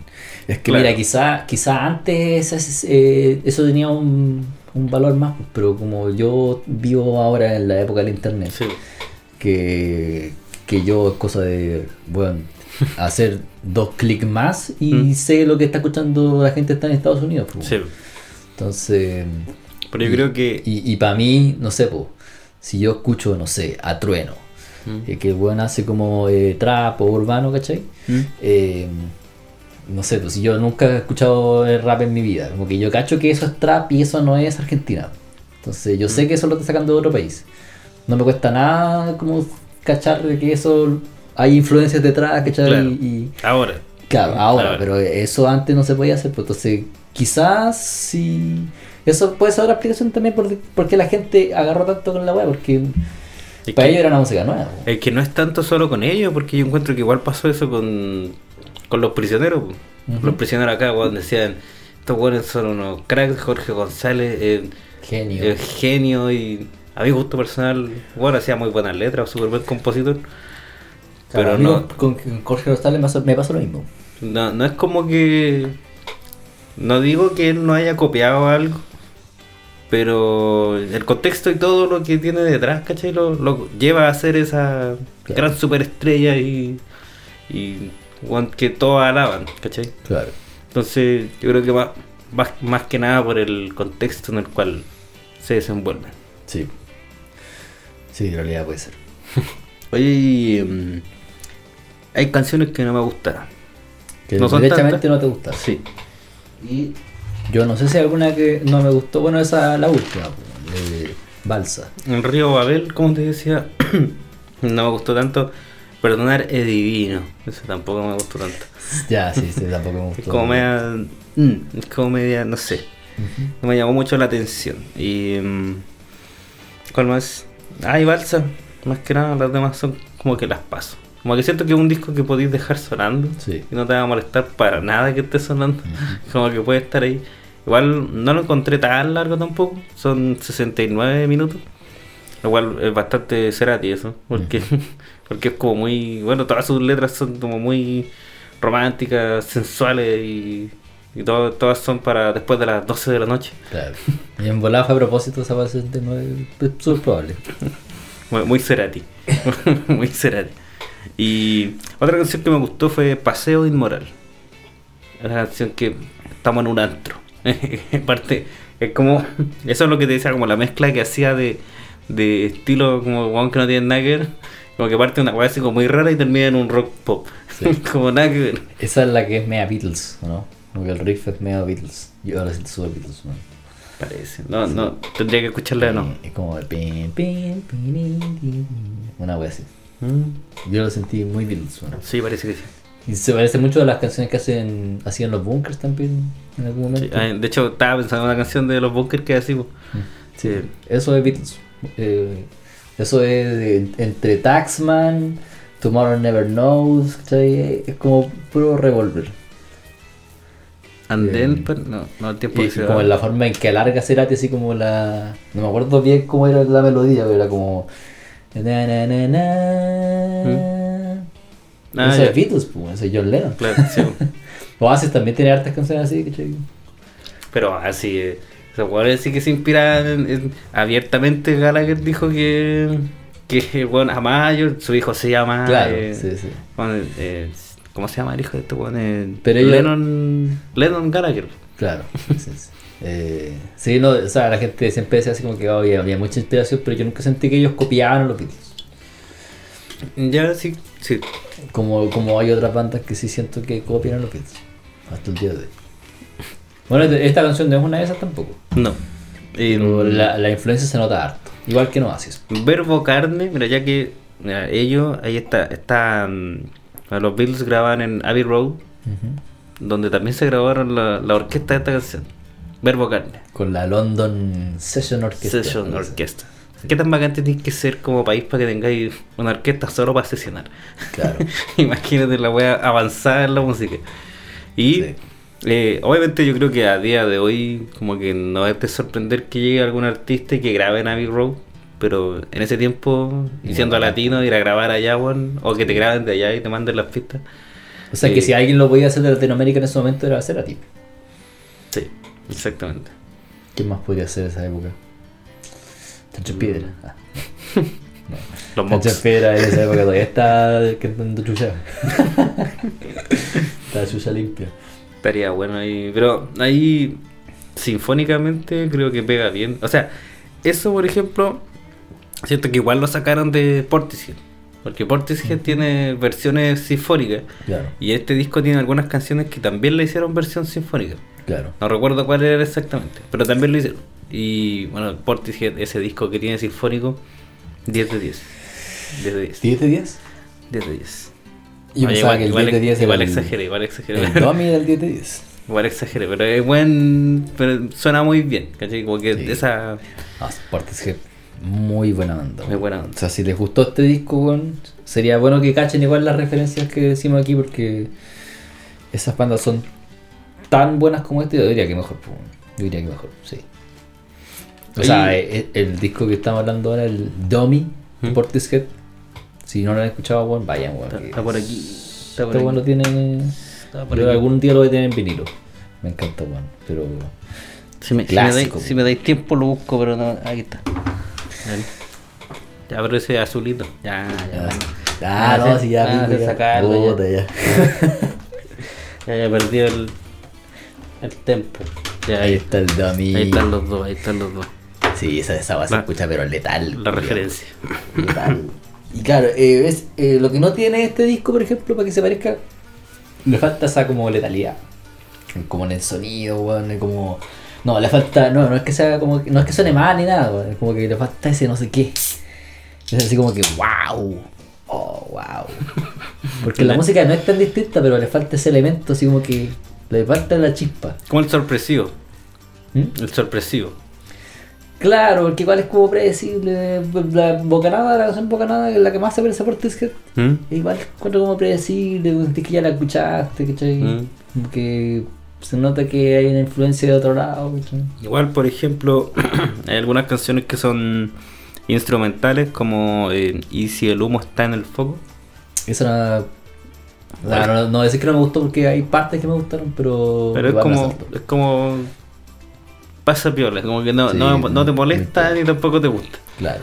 Es que Claro. mira, quizá, quizá antes eh, eso tenía un, un valor más, pues, pero como yo vivo ahora en la época del internet, Sí. que, que yo es cosa de, bueno, hacer dos clics más y Mm. sé lo que está escuchando la gente está en Estados Unidos. pues. Sí. Entonces, Pero yo y- creo que. Y, y para mí, no sé, po, si yo escucho, no sé, a Trueno, Mm. eh, que el weón hace como eh, trap o urbano, ¿cachai? Mm. Eh, no sé, pues yo nunca he escuchado rap en mi vida, como que yo cacho que eso es trap y eso no es Argentina. Entonces yo Mm. sé que eso lo está sacando de otro país. No me cuesta nada como cachar de que eso hay influencias detrás, ¿cachai? Claro. Y, y- Ahora. claro, ahora, Ahora. pero eso antes no se podía hacer, pues entonces quizás si... Eso puede ser otra explicación también por, por qué la gente agarró tanto con la weá, porque Es para ellos era una música nueva. Es que no es tanto solo con ellos, porque yo encuentro que igual pasó eso con, con los prisioneros. Los prisioneros acá, weón, decían, estos buenos son unos cracks, Jorge González, eh, Genio. es genio y a mi gusto personal, bueno, hacía muy buenas letras, súper buen compositor. Claro, Pero no, con, con Jorge Rosales me pasó, me pasó lo mismo. no, no es como que... No digo que él no haya copiado algo, pero el contexto y todo lo que tiene detrás, ¿cachai? Lo, lo lleva a ser esa Claro. gran superestrella y, y que todos alaban, ¿cachai? Claro. Entonces yo creo que va más, más que nada por el contexto en el cual se desenvuelven. Sí. Sí, en realidad puede ser. Oye, y, mm, hay canciones que no me gustaron. Que No tantas. no te gusta. Sí. Y yo no sé si hay alguna que no me gustó. Bueno, esa la última, de Balsa. En Río Babel, como te decía, no me gustó tanto. Perdonar es divino. Eso tampoco me gustó tanto. Ya, sí, sí, tampoco me Es gustó. como media. mm, es como media, no sé. Ujú. No me llamó mucho la atención. Y. mm, ¿Cuál más? Ay, Balsa. Más que nada, las demás son como que las paso. Como que siento que es un disco que podéis dejar sonando. Sí. Y no te va a molestar para nada que esté sonando. Como que puede estar ahí. Igual no lo encontré tan largo tampoco. Son 69 minutos. Lo cual es bastante Cerati eso. Porque, porque es como muy. Bueno, todas sus letras son como muy románticas, sensuales y, y todo- todas son para después de las 12 de la noche. Claro. Y en volada fue a propósito esa base de nueve. Es probable. Muy, muy Cerati. muy Cerati. Y otra canción que me gustó fue Paseo Inmoral. Una canción que estamos en un antro. Aparte, es como. Eso es lo que te decía, como la mezcla que hacía de, de estilo como que no tiene nada que ver. Como que parte una weá así como muy rara y termina en un rock pop. Sí. como nada que ver. Esa es la que es media Beatles, ¿o ¿no? Como que el riff es media Beatles. Yo ahora siento súper Beatles, ¿no? Parece. No, no, tendría que escucharla de nuevo. Es como. Una wea así. Mm, Yo lo sentí muy Beatles, ¿no? Sí, parece que sí. Y se parece mucho a las canciones que hacen hacían los bunkers también en algún momento. Sí, De hecho, estaba pensando en una canción de los bunkers que así. Mm. Sí, eso es Beatles. Eh, eso es entre Taxman, Tomorrow Never Knows, ¿cachai? Es como puro revolver. And Eh, then, pero no, no el tiempo que se como en la forma en que alarga Cerati, así como la. No me acuerdo bien cómo era la melodía, pero era como. Na, na, na, na. Ah, Eso ya. es Beatles, pues, eso es John Lennon. Claro, sí. Oasis también tiene hartas canciones así, ¿cachai? Pero así, eh, esos jugadores sí que se inspiran en- en- abiertamente. Gallagher dijo que, que bueno, su hijo se llama. Claro, eh, sí, sí. bueno, eh, ¿Cómo se llama el hijo de este weón? Eh, Pero Lennon, Lennon Gallagher. Claro. sí, sí. Eh, sí, no, o sea, la gente siempre decía así como que oh, había, había mucha inspiración, pero yo nunca sentí que ellos copiaban los Beatles. Ya, sí, sí. Como, como hay otras bandas que sí siento que copian a los Beatles. Hasta el día de hoy. Bueno, este- esta canción no es una de esas tampoco. No. Eh, Pero la, la influencia se nota harto. Igual que en Oasis. Verbo Carne, mira, ya que mira, ellos, ahí está, está los Beatles grababan en Abbey Road, donde también se grabaron la, la orquesta de esta canción. Verbo Carne, Con la London Session Orchestra. Session. Orchestra. ¿Qué tan bacán tienes que ser como país para que tengáis una orquesta solo para sesionar? Claro. Imagínate la wea avanzada en la música. Y Sí. Eh, obviamente yo creo que a día de hoy como que no es de sorprender que llegue algún artista y que grabe en Abbey Road. Pero en ese tiempo, y siendo no, latino, ir a grabar allá, o que te graben de allá y te manden las pistas. O sea que Sí. si alguien lo podía hacer de Latinoamérica en ese momento era hacer a ti. Sí, exactamente. ¿Quién más podría hacer esa época? Tancho Piedra. Ah, Los Tancho mocks. Piedra en esa época todavía está cantando chucha. está chucha limpia. Estaría bueno ahí. Pero ahí, sinfónicamente, creo que pega bien. O sea, eso, por ejemplo, siento que igual lo sacaron de Portishead. Porque Portishead tiene versiones sinfónicas. Claro, Y este disco tiene algunas canciones que también le hicieron versión sinfónica. claro. No recuerdo cuál era exactamente, pero también lo hicieron. Y bueno, Portishead, ese disco que tiene sinfónico, 10 de 10. 10 de 10. ¿10 de 10? 10 de 10. Yo Oye, pensaba igual, que el igual, 10 de 10 igual era el- exageré, igual exageré. El Domi del 10 de 10. Igual exageré, pero es buen. Pero suena muy bien, ¿cachai? Como que Sí. esa. Ah, Portishead, muy buena banda. Muy buena onda. O sea, si les gustó este disco, sería bueno que cachen igual las referencias que decimos aquí porque esas bandas son tan buenas como este, yo diría que mejor, pues, yo diría que mejor, sí. O Oye. sea, e- e- el, disco que estamos hablando ahora, el Dummy de ¿Mm? Portishead, si no lo han escuchado, weón, vayan, weón. Está, por aquí. Está por Este weón lo tiene... Está por Yo aquí. algún día lo voy a tener en vinilo. Me encanta, weón, pero... Si me, si me Clásico. dais, si me dais tiempo lo busco, pero no. Aquí está. Ahí. Ya, pero ese azulito. Ya, ya. Ya, bueno. Ah, Ah, no, si ya, Ah, ya. sacarlo, ya. Ya. Ya, ya perdí el. El tempo. Ya, Ahí ahí, está el dummy. ahí están los dos, ahí están los dos. Sí, esa, esa va se La- escucha, pero letal. La referencia. Letal. Y claro, eh, es, eh, lo que no tiene este disco, por ejemplo, para que se parezca, le falta esa como letalidad. Como en el sonido, weón, como... No, le falta, no, no es que sea como, no es que suene mal ni nada, weón, es como que le falta ese no sé qué. Es así como que, wow, oh, wow. Porque la música no es tan distinta, pero le falta ese elemento, así como que le falta la chispa. Como el sorpresivo. ¿Mm? El sorpresivo. Claro, porque igual es como predecible. La bocanada, la canción bocanada, que es la que más se parece a Portishead. ¿Mm? Igual encuentro como predecible, sentís que ya la escuchaste, ¿cachai? Mm. Que se nota que hay una influencia de otro lado, ¿cachai? Igual, por ejemplo, hay algunas canciones que son instrumentales, como eh, Y si el humo está en el foco. Esa no, no, no, no decir que no me gustó porque hay partes que me gustaron, pero. Pero es como, es como. Pasa piola, como que no, Sí, no, no te molesta ni tampoco te gusta. Claro.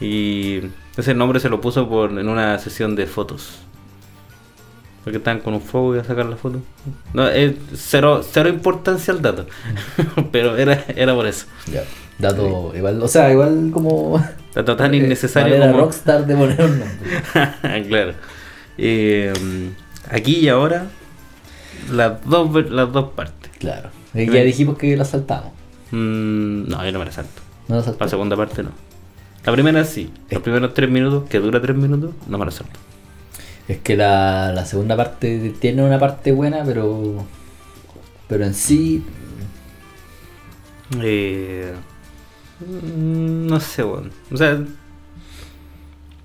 Y ese nombre se lo puso por en una sesión de fotos. Porque estaban con un fuego y a sacar la foto. No, es cero, cero importancia al dato. Pero era, era por eso. Ya. Dato, igual, o sea, igual como. Dato tan innecesario Manera como. rockstar de poner un nombre. claro. Eh, aquí y ahora, las dos, las dos partes. Claro. Ya dijimos que la saltamos. Mm, no, yo no me la salto. No la La saltamos. segunda parte no. La primera sí. Los primeros tres minutos, que dura tres minutos, no me la salto. Es que la, la segunda parte tiene una parte buena, pero. Pero en sí. Eh, mm, no sé, weón. O sea,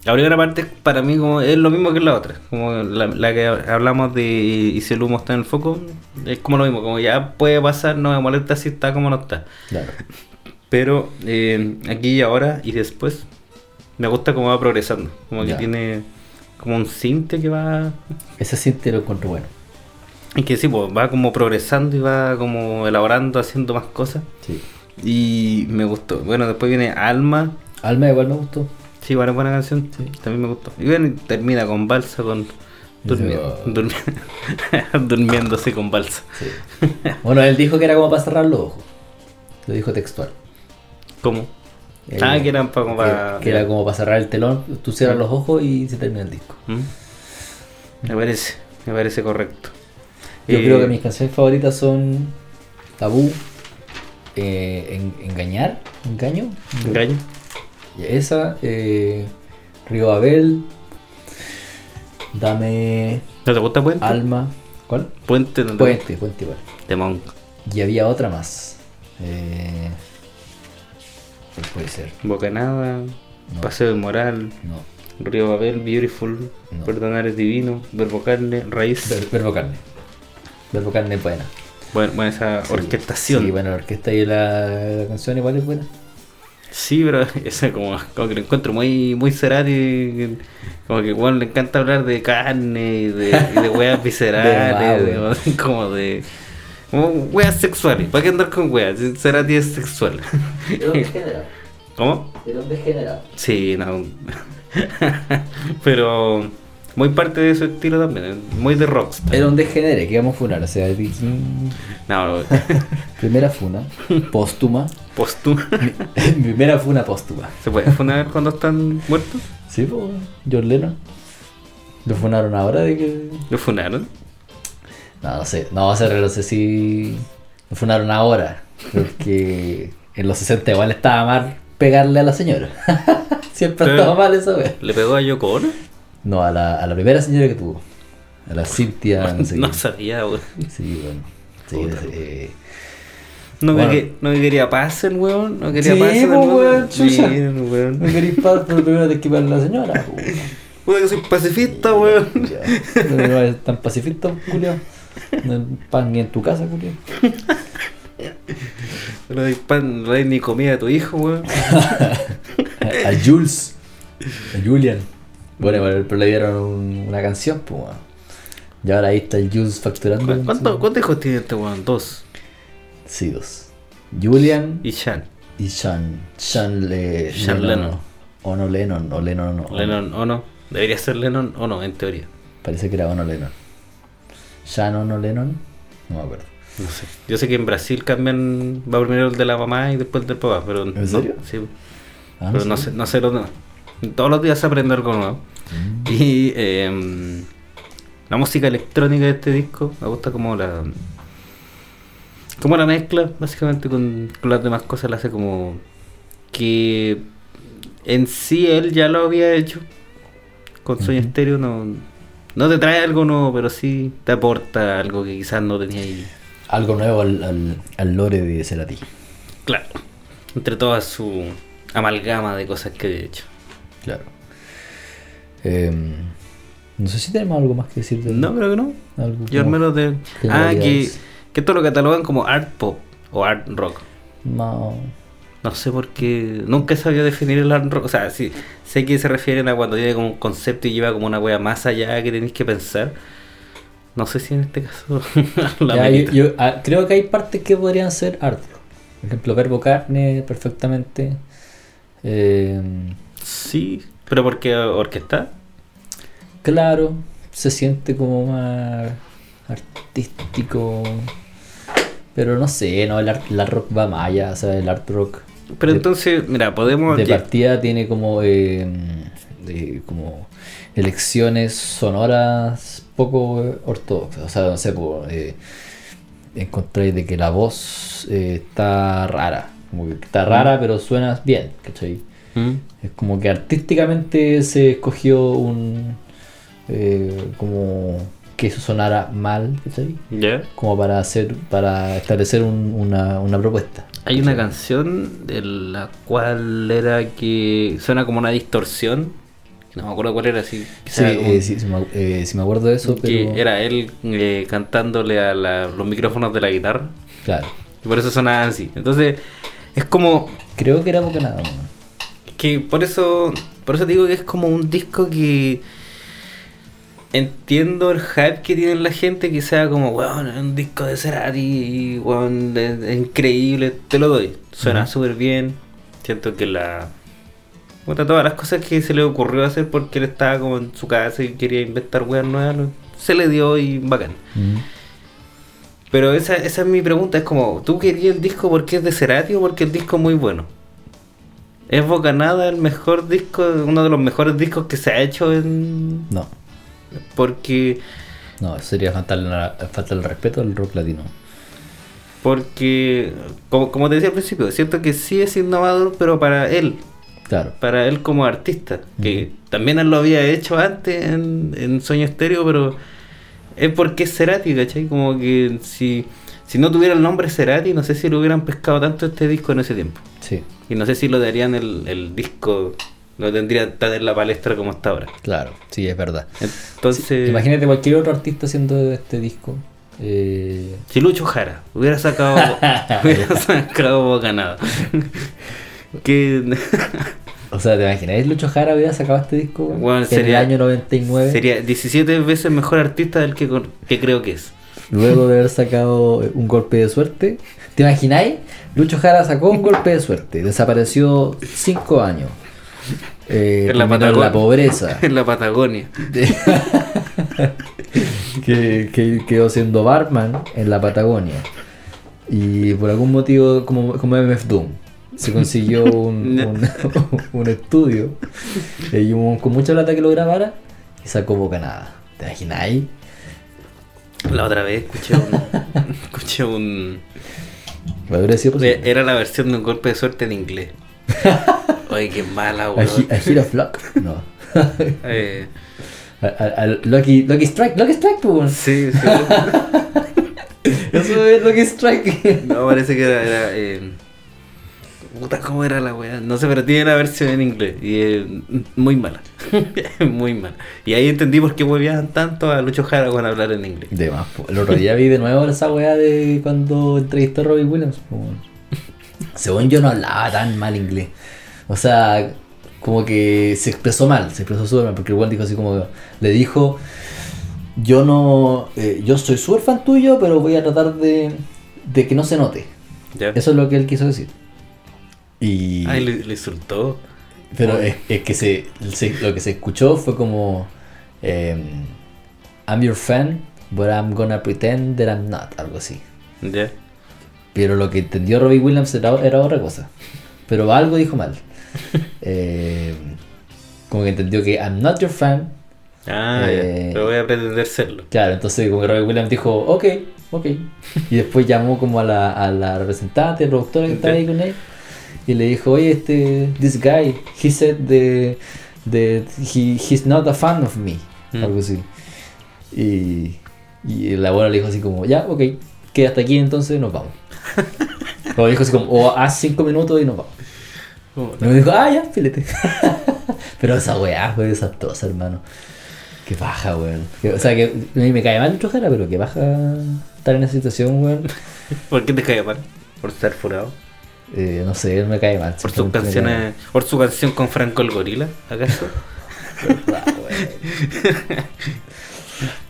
la primera parte para mí como es lo mismo que la otra. Como la, la que hablamos de y si el humo está en el foco, es como lo mismo. Como ya puede pasar, no me molesta si está como no está. Claro. Pero eh, aquí y ahora y después Me gusta cómo va progresando. Como Ya. que tiene como un cinte que va. Ese sí te lo encuentro bueno. Y que sí, pues va como progresando y va como elaborando, haciendo más cosas. Sí. Y me gustó. Bueno, después viene Alma. Alma igual me gustó. Sí, igual es buena canción. Sí. También me gustó. Y bueno, termina con Balsa, con. Durmiendo, durmiéndose con Balsa. Sí. Bueno, él dijo que era como para cerrar los ojos. Lo dijo textual. ¿Cómo? Eh, Ah, que eran como que- para- que era como para cerrar el telón. Tú cierras los ojos y se termina el disco. ¿Mm? Me parece, me parece correcto. Yo Eh, creo que mis canciones favoritas son Tabú, eh, En- Engañar, Engaño, Engaño. Esa, eh, Río Abel, Dame ¿No te gusta Puente? Alma, ¿cuál? Puente, no te Puente, Puente igual. gusta? De Monk. Y había otra más. Eh, ¿Cuál puede ser? Bocanada, No. Paseo de Moral, No. Río Babel, Beautiful, No. Perdonar es Divino, Verbo Carne, Raíz. Ver- Verbo Carne. Verbo Carne buena. Bueno, bueno, esa orquestación. Sí, Sí, bueno, la orquesta y la, la canción igual es buena. Pero esa como, como que lo encuentro muy, muy Cerati. Como que bueno, le encanta hablar de carne y de, y de weas viscerales, De más, de- como de. Como weas sexuales. ¿Para qué andar con weas? Cerati es sexual. Era un degenerado. ¿Cómo? Era un degenerado. Sí, no. Pero muy parte de su estilo también, muy de rockstar. Era un degenere que íbamos a funar. O sea, di- No, primera funa, póstuma. postuma. Mi primera funa póstuma. ¿Se puede funar cuando están muertos? Sí, pues, John Lennon. Lo funaron ahora de que. ¿Lo funaron? No, no sé. No, se no sé si. Lo funaron ahora. Porque en los 60 igual estaba mal pegarle a la señora. Siempre Pero- estaba mal esa vez. ¿Le pegó a Yoko Ono? No, a la, a la primera señora que tuvo. A la Cintia. No, sé No qué. sabía, weón. Sí, bueno. Sí, Puta. eh, No, Bueno. que, no que quería el weón. No quería Sí, po, mundo. weón, chucha. Miren, weón. No queréis paz, pero primero te que a la señora. po. Puta que soy pacifista, weón. Ya. No eres tan pacifista, Julio. No hay pan ni en tu casa, Julio. No doy pan, no doy ni comida a tu hijo, weón. A Jules. A Julian. Bueno, pero le dieron un- una canción, pues. weón. Y ahora ahí está el Jules facturando. ¿Cu- ¿Cuánto- ¿Cuántos hijos tiene este weón? Dos. Sí, dos. Julian Y Sean. y Sean. Sean, le, Sean Lennon. O no Lennon, o Lennon no. Lennon o no. Debería ser Lennon o no, en teoría. Parece que era Ono Lennon. Sean o no Lennon. No me acuerdo. No sé. Yo sé que en Brasil cambian. Va primero el de la mamá y después el del papá, pero. ¿En serio? Sí. Ah, pero no sé, no sé lo no. Todos los días se aprende algo nuevo. Mm. Y eh, la música electrónica de este disco me gusta como la. Como la mezcla, básicamente, con, con las demás cosas, la hace como. Que en sí él ya lo había hecho. Con Ujú. Estéreo no. No te trae algo nuevo, pero sí te aporta algo que quizás no tenía ahí. Algo nuevo al, al, al lore de Cerati. Claro. Entre toda su amalgama de cosas que he hecho. Claro. Em, no sé si tenemos algo más que decir de No, creo que no. algo Yo al menos de. Ah, que, que esto lo catalogan como art pop o art rock. No. No sé por qué. Nunca he sabido definir el art rock. O sea, sí, sé que se refieren a cuando tiene como un concepto y lleva como una wea más allá que tenéis que pensar. No sé si en este caso la Ya, yo, amerita. yo, ah, creo que hay partes que podrían ser art rock. Por ejemplo, Verbo Carne, perfectamente. Em, Sí, pero porque orquesta. claro, se siente como más artístico. Pero no sé, no, el art, rock va más allá. O sea, el art rock Pero De- entonces, mira, podemos. de partida tiene como, eh, de- como elecciones sonoras poco ortodoxas. O sea, no sé, pues, eh, encontráis de que la voz eh, está rara. Como que está rara, pero suena bien, ¿cachai? ¿Mm? Es como que artísticamente se escogió un. eh, como que eso sonara mal, ¿cachai? ¿Ya? Como para hacer, para establecer un- una, una propuesta. Hay una canción de la cual era que suena como una distorsión. No me acuerdo cuál era, así. Sí, como- eh, sí, sí me, eh, me acuerdo de eso, que pero. era él eh, cantándole a la- los micrófonos de la guitarra. Claro. Y por eso sonaba así. Entonces, es como Creo que era Bocanada. ¿no? Que por eso por eso te digo que es como un disco que entiendo el hype que tiene la gente, que sea como, weón, un disco de Cerati weón, es, es increíble, te lo doy. Suena Ujú. súper bien. Siento que la. Puta, todas las cosas que se le ocurrió hacer porque él estaba como en su casa y quería inventar weas nuevas, se le dio y bacán. Pero esa, esa es mi pregunta, es como, ¿tú querías el disco porque es de Cerati o porque el disco es muy bueno? ¿Es Bocanada el mejor disco, uno de los mejores discos que se ha hecho en... No, Porque, no, sería faltarle, faltarle el respeto al rock latino. porque como, como te decía al principio, es cierto que sí es innovador, pero para él, Claro. para él como artista, que también él lo había hecho antes en, en Sueño Estéreo, pero es porque es Cerati, ¿cachai? Como que si, si no tuviera el nombre Cerati, no sé si lo hubieran pescado tanto este disco en ese tiempo. Sí, Y no sé si lo darían el, el disco, lo tendría tan en la palestra como está ahora. claro, sí, es verdad. Entonces, Imagínate cualquier otro artista haciendo este disco. Eh, si Lucho Jara hubiera sacado, hubiera sacado Bocanada. que o sea, ¿te imagináis Lucho Jara hubiera sacado este disco? Bueno, en sería- el año 99? sería 17 veces mejor artista del que, que creo que es. Luego de haber sacado un golpe de suerte. ¿Te imagináis? Lucho Jara sacó un golpe de suerte. Desapareció cinco años. Eh, En la la pobreza. En la Patagonia. que, que quedó siendo barman en la Patagonia. Y por algún motivo, como, como MF Doom, se consiguió un, un, un estudio eh, y un- con mucha plata que lo grabara y sacó Bocanada. ¿Te imagináis? La otra vez escuché un. escuché un. Era la versión de un golpe de suerte en inglés. Oye, qué mala, weón. A Hero Flock? No. Eh, A- Lucky, Lucky Strike, Lucky Strike, pues. bueno. sí, sí. Eso es Lucky Strike. No, parece que era. era eh, puta, ¿cómo era la weá? No sé, pero tiene la versión en inglés. Y es muy mala. muy mala. Y ahí entendí por qué hueveaban tanto a Lucho Jara con hablar en inglés. De más, el otro día vi de nuevo esa weá de cuando entrevistó a Robbie Williams. Según yo no hablaba tan mal inglés. O sea, como que se expresó mal, se expresó súper mal, porque weón dijo así como, le dijo, yo no, eh, yo soy súper fan tuyo, pero voy a tratar de, de que no se note. Eso es lo que él quiso decir. Y... Ay, le, le insultó. Pero es, es que se, se- lo que se escuchó fue como em, I'm your fan, but I'm gonna pretend that I'm not, algo así. ¿Ya? Pero lo que entendió Robbie Williams era, era otra cosa. Pero algo dijo mal. Em, como que entendió que I'm not your fan. Ah, Eh. Pero voy a pretender serlo. Claro, entonces como que Robbie Williams dijo, ok, ok. Y después llamó como a la, a la representante, productora que estaba ahí con él. Y le dijo, oye, este, this guy, he said the, the, he, he's not a fan of me. Mm. Algo así. Y, y la abuela le dijo así como, ya, ok, quédate aquí entonces nos vamos. O dijo así como, o haz cinco minutos y nos vamos. Y me dijo, ah, ya, filete. Pero esa weá fue desastrosa, hermano. Qué baja, weón. Que- O sea, que a mí me cae mal mucho Jara, pero que baja estar en esa situación, weón. ¿Por qué te cae mal? ¿Por estar furado? Eh, no sé, él me cae mal. ¿Por sus canciones? ¿Por su canción con Franco el Gorila? ¿Acaso?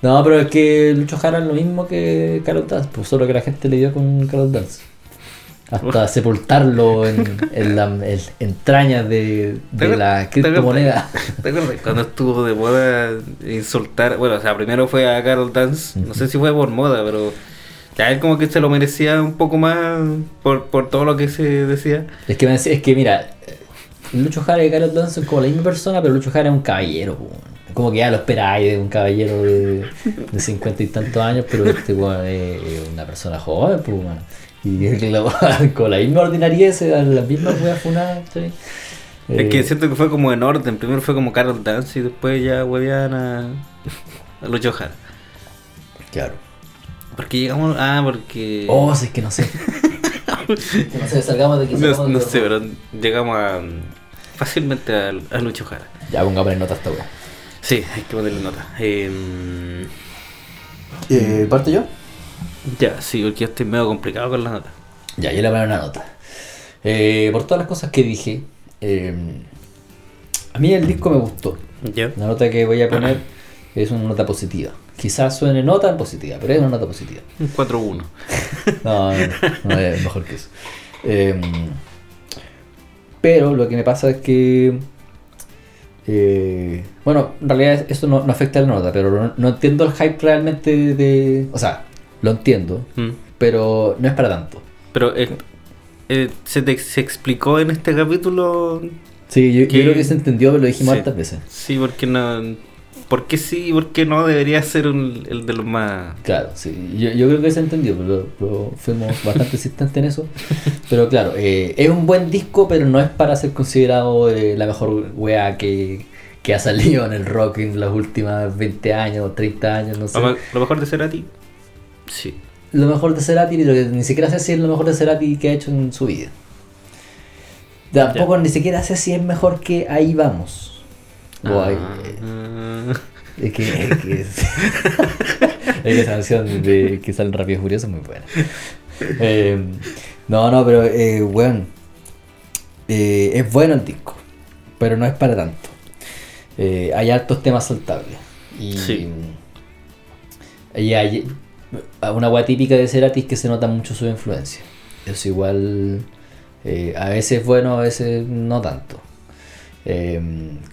No, pero es que Lucho Jara es lo mismo que Carol Dance, pues solo que la gente le dio con Carol Dance. Hasta sepultarlo en, en las entrañas de, ¿Te de acuer- la criptomoneda. ¿Te acuerdas cuando estuvo de moda insultar? Bueno, o sea, primero fue a Carol Dance, no sé si fue por moda, pero ya él como que se lo merecía un poco más por, por todo lo que se decía. Es que, me decía- es que mira, eh, Lucho Jara y Carol Dance son como la misma persona, pero Lucho Jara es un caballero, po. Como que ya lo esperáis de un caballero de, de 50 y tantos años, pero este weón es una persona joven, pues, weón. Y que la- con la misma ordinariedad, las mismas weas funadas, ¿sí? Es que Eh, siento que fue como en orden. Primero fue como Carol Dance y después ya huevían a, a Lucho Jara. Claro. Porque llegamos. Ah, porque. Oh, si es que no sé. que no sé, salgamos de aquí. no, no sé, pero llegamos a, fácilmente a, a Lucho Jara. Ya pongamos en nota esta wea. Sí, hay que ponerle nota. Em, Eh, ¿Parto yo? ya, sí, porque yo estoy medio complicado con la nota. Ya, yo le voy a poner una nota. Eh, por todas las cosas que dije, eh, A mí el disco me gustó. ¿Ya? La nota que voy a poner es una nota positiva. Quizás suene nota positiva, pero es una nota positiva. Un 4-1. No, no, no es mejor que eso. Em, pero lo que me pasa es que. eh, bueno, en realidad eso no, no afecta a la nota, pero no, no entiendo el hype realmente de. O sea, lo entiendo, Mm. pero no es para tanto. Pero eh, eh, ¿se, te, ¿se explicó en este capítulo? Sí, yo, creo que se entendió, pero lo dijimos Sí. hartas veces. Sí, porque no. ¿Por qué sí y por qué no debería ser un- el de los más. Claro, sí, yo, yo creo que se entendió, pero, pero fuimos bastante insistentes en eso. Pero claro, eh, es un buen disco, pero no es para ser considerado eh, la mejor wea que, que ha salido en el rock en los últimos 20 años o 30 años, no sé. Lo, me- lo mejor de ser a ti? Sí. Lo mejor de Cerati, que ni siquiera sé si es lo mejor de Cerati que ha hecho en su vida. Tampoco ni siquiera sé si es mejor que Ahí Vamos. Ahí- Ah, Es que, es que, es, es esa canción de que sale Rápido y Furioso es muy buena. Eh, no, no, pero eh, bueno, eh, es bueno el disco, pero no es para tanto. Eh, hay altos temas saltables. Y, Sí. y hay una agua típica de Cerati es que se nota mucho su influencia. Eso igual a veces es bueno, a veces no tanto. Eh,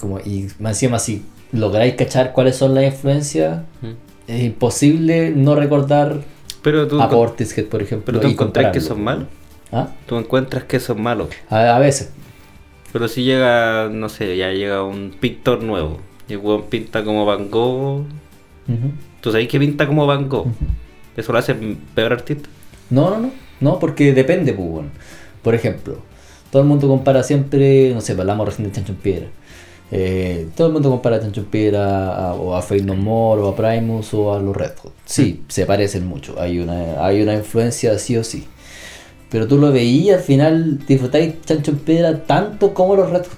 como, y más encima si lográis cachar cuáles son las influencias, mm. es imposible no recordar Pero tú, a Portishead, por ejemplo. pero tú encontrás que son malos. ¿Ah? Tú encuentras que son malos. A, a veces. Pero si llega, no sé, ya llega un pintor nuevo. Y el weón pinta como Van Gogh. Ujú. ¿Tú sabes que pinta como Van Gogh? ¿Eso lo hace peor artista? No, no, no. No, porque depende, pues, bueno. Por ejemplo, todo el mundo compara siempre, no sé, hablamos recién de Chancho en Piedra. Eh, todo el mundo compara a Chancho en Piedra a- o a Fade No More o a Primus o a los Red Hot. Sí, se parecen mucho. Hay una, hay una influencia sí o sí. Pero tú lo veías al final disfrutáis Chancho en Piedra tanto como los Red Hot.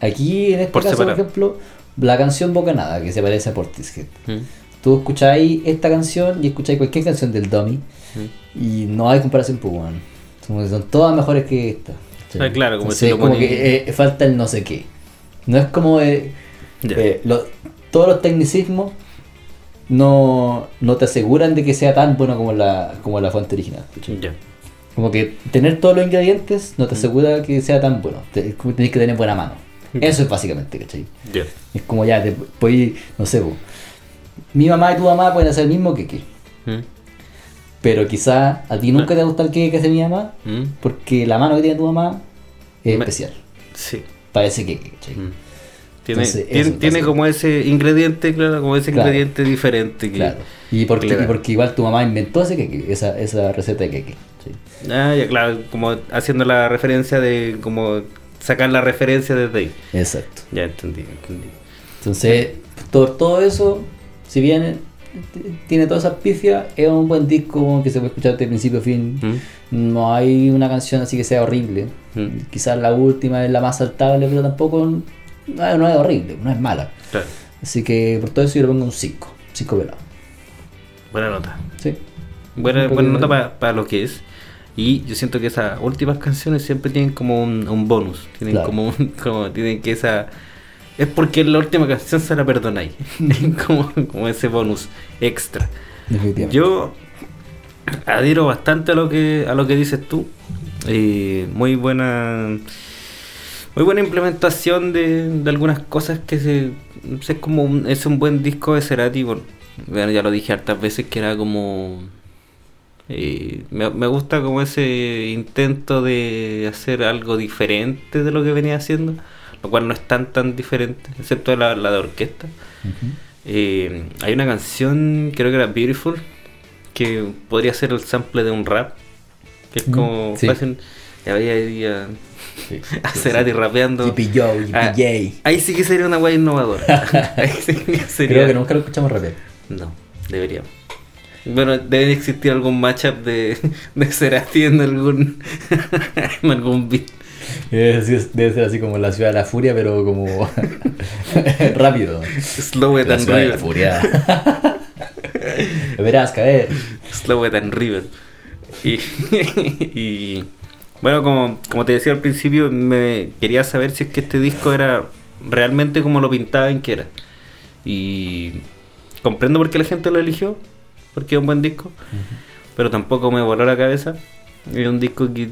Aquí, en este Por caso, por ejemplo, la canción Bocanada, que se parece a Portishead. Mm. Tú escucháis esta canción y escucháis cualquier canción del Dummy Mm. y no hay comparación, pues, weón. Son, son todas mejores que esta. Ah, claro, como Entonces, si lo como ponen- que eh, falta el no sé qué. No es como eh, eh, lo- todos los tecnicismos no, no te aseguran de que sea tan bueno como la, como la fuente original. Como que tener todos los ingredientes Mm. no te asegura que sea tan bueno. Te- como Tienes que tener buena mano. Eso es básicamente, ¿cachai? Es como ya, te puedes, no sé, po. mi mamá y tu mamá pueden hacer el mismo que Mm. Pero quizá a ti nunca te va a gustar el queque que hace mi mamá, Mm. porque la mano que tiene tu mamá es Me- especial. Sí. Para ese queque, ¿cachai? Mm. Tiene, Entonces, tiene, eso tiene pasa. como ese ingrediente, claro, como ese Claro. ingrediente diferente. Que, Claro. Y porque, que y igual tu mamá inventó ese queque, esa, esa receta de queque. ¿cachai? Ah, ya, claro, como haciendo la referencia de, como sacar la referencia desde ahí. Exacto. Ya entendí, entendí. Entonces, todo, todo eso, si bien tiene todas esas pifias, es un buen disco que se puede escuchar de principio a fin. Mm. No hay una canción así que sea horrible. Mm. Quizás la última es la más saltable, pero tampoco no, no es horrible, no es mala. Claro, Así que por todo eso yo le pongo un 5. 5 pelado. buena nota. Sí. Buena, buena nota para lo que es. Y yo siento que esas últimas canciones siempre tienen como un, un bonus. Tienen Claro. como, un- como tienen que esa. Es porque la última canción se la perdonáis. como, como ese bonus extra. Yo adhiero bastante a lo que a lo que dices tú. Eh, muy buena muy buena implementación de, de algunas cosas que se es como un, es un buen disco de Cerati. Bueno, ya lo dije hartas veces que era como eh, me, me gusta como ese intento de hacer algo diferente de lo que venía haciendo, lo cual no es tan tan diferente, excepto la, la de orquesta. Eh, hay una canción, creo que era Beautiful, que podría ser el sample de un rap. Que es Mm, como sí. fácil. Ya ahí a, Sí. a Cerati rapeando. Yippee yo, yippee Ah, ahí sí que sería una guay innovadora. ahí sí que sería. Creo que nunca lo escuchamos rapear. No, deberíamos. Bueno, debe existir algún matchup de, de Cerati en algún, en algún beat. Debe ser, así como la ciudad de la furia, pero como rápido. Slow it La and ciudad de la river. furia. Lo verás caer. Slow it and river. Y, y bueno, como, como te decía al principio, me quería saber si es que este disco era realmente como lo pintaban que era. Y comprendo por qué la gente lo eligió, porque es un buen disco, pero tampoco me voló la cabeza. Es un disco que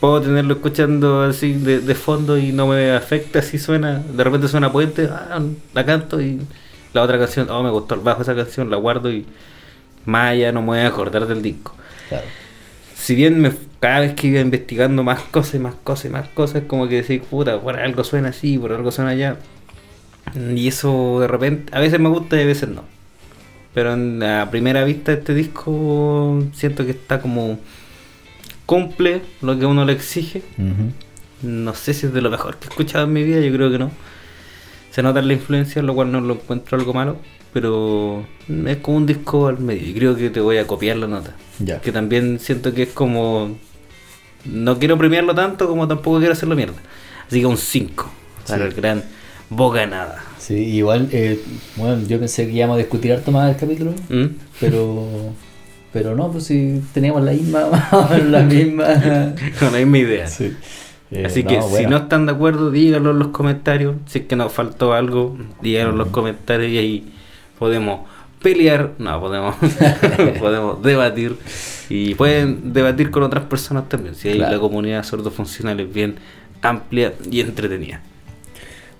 puedo tenerlo escuchando así de, de fondo y no me afecta si suena, de repente suena puente, ah, la canto y la otra canción, oh me gustó el bajo esa canción, la guardo y más allá no me voy a acordar del disco. Claro. Si bien me, cada vez que iba investigando más cosas y más cosas y más cosas, como que decir, puta, por algo suena así, por algo suena allá. Y eso de repente, a veces me gusta y a veces no. Pero en la primera vista de este disco siento que está como cumple lo que uno le exige. No sé si es de lo mejor que he escuchado en mi vida, yo creo que no. Se nota la influencia, lo cual no lo encuentro algo malo, pero es como un disco al medio y creo que te voy a copiar la nota. Ya. Que también siento que es como... No quiero premiarlo tanto como tampoco quiero hacerlo mierda. Así que un 5 para Sí. el gran Boca Nada. Sí, igual, eh, bueno, yo pensé que íbamos a discutir harto más el capítulo, ¿Mm? pero pero no, pues si teníamos la misma, la misma. Con la misma idea. Sí. Eh, Así que si no están de acuerdo, díganlo en los comentarios. Si es que nos faltó algo, díganlo en los comentarios y ahí podemos pelear, no, podemos, podemos debatir y pueden debatir con otras personas también. Si hay Claro. la comunidad sordofuncional es bien amplia y entretenida.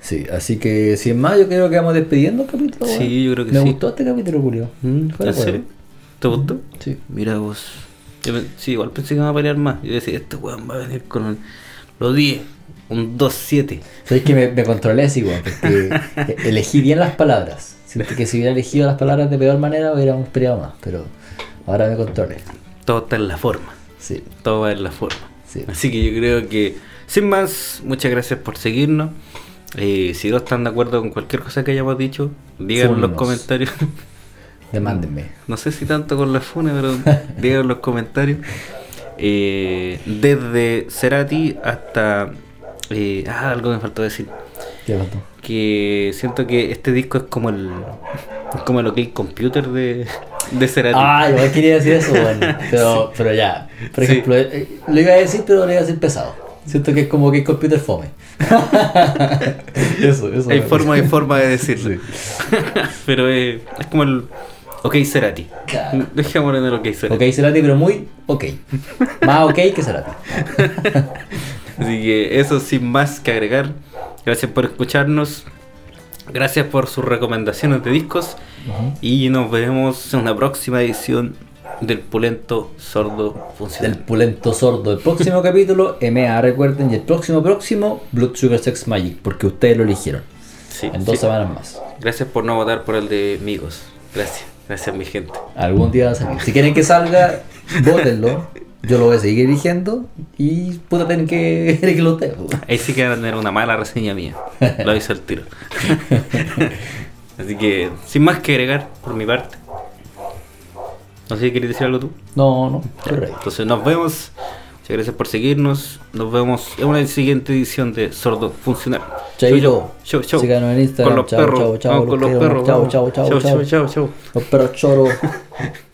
Sí, así que sin más, yo creo que vamos despidiendo el capítulo. Sí, yo creo que Me sí. gustó este capítulo, Julio. ¿Mm? ¿Te gustó? Sí. Mira vos. Yo sí, igual pensé que iba a pelear más. Yo decía, este weón va a venir con los 10, un 2-7. Sabes que me, me controlé así, weón, porque elegí bien las palabras. Siento que si hubiera elegido las palabras de peor manera, hubiéramos peleado más, pero ahora me controlé. Todo está en la forma. Sí, Todo va en la forma. sí. Así que yo creo que, sin más, muchas gracias por seguirnos. Eh, si no están de acuerdo con cualquier cosa que hayamos dicho, díganlo en los comentarios. Demándenme. no sé si tanto con la funa, pero díganlo en los comentarios. Eh, desde Cerati hasta... eh, ah, algo me faltó decir. ¿Qué pasó? Que siento que este disco es como el... es como el OK Computer de, de Cerati. Ah, igual quería decir eso, bueno, pero, pero ya. Por Sí. ejemplo, eh, lo iba a decir, pero lo iba a decir pesado. Siento que es como que el computer fome. eso, eso. hay forma y forma de decirlo. Sí. pero eh, es como el OK Cerati. Claro. Dejémoslo en el OK Cerati. Ok, Cerati, pero muy ok. Más ok que Cerati. Así que eso sin más que agregar. Gracias por escucharnos. Gracias por sus recomendaciones de discos. Y nos vemos en una próxima edición del Pulento Sordo Del Funcional. pulento sordo. El próximo capítulo, MA, recuerden. Y el próximo, próximo, Blood Sugar Sex Magic. Porque ustedes lo eligieron. Sí, En dos sí. semanas más. Gracias por no votar por el de Migos. Gracias. Gracias, mi gente. Algún día va a salir. Si quieren que salga, votenlo. Yo lo voy a seguir eligiendo. Y puta, tienen que elegirlo ustedes. pues. Ahí sí que van a tener una mala reseña mía. Lo aviso al tiro. Así que, sin más que agregar por mi parte. No sé si quieres decir algo tú. No, no. Entonces nos vemos. Muchas gracias por seguirnos. Nos vemos en una siguiente edición de Sordo Funcional. Chaito. Chau, chau. Síganos en Instagram. Con los Chao, perros. chao, Vamos los con los perros. Chao, chao, chau, chao. chau, chau. Los perros choros.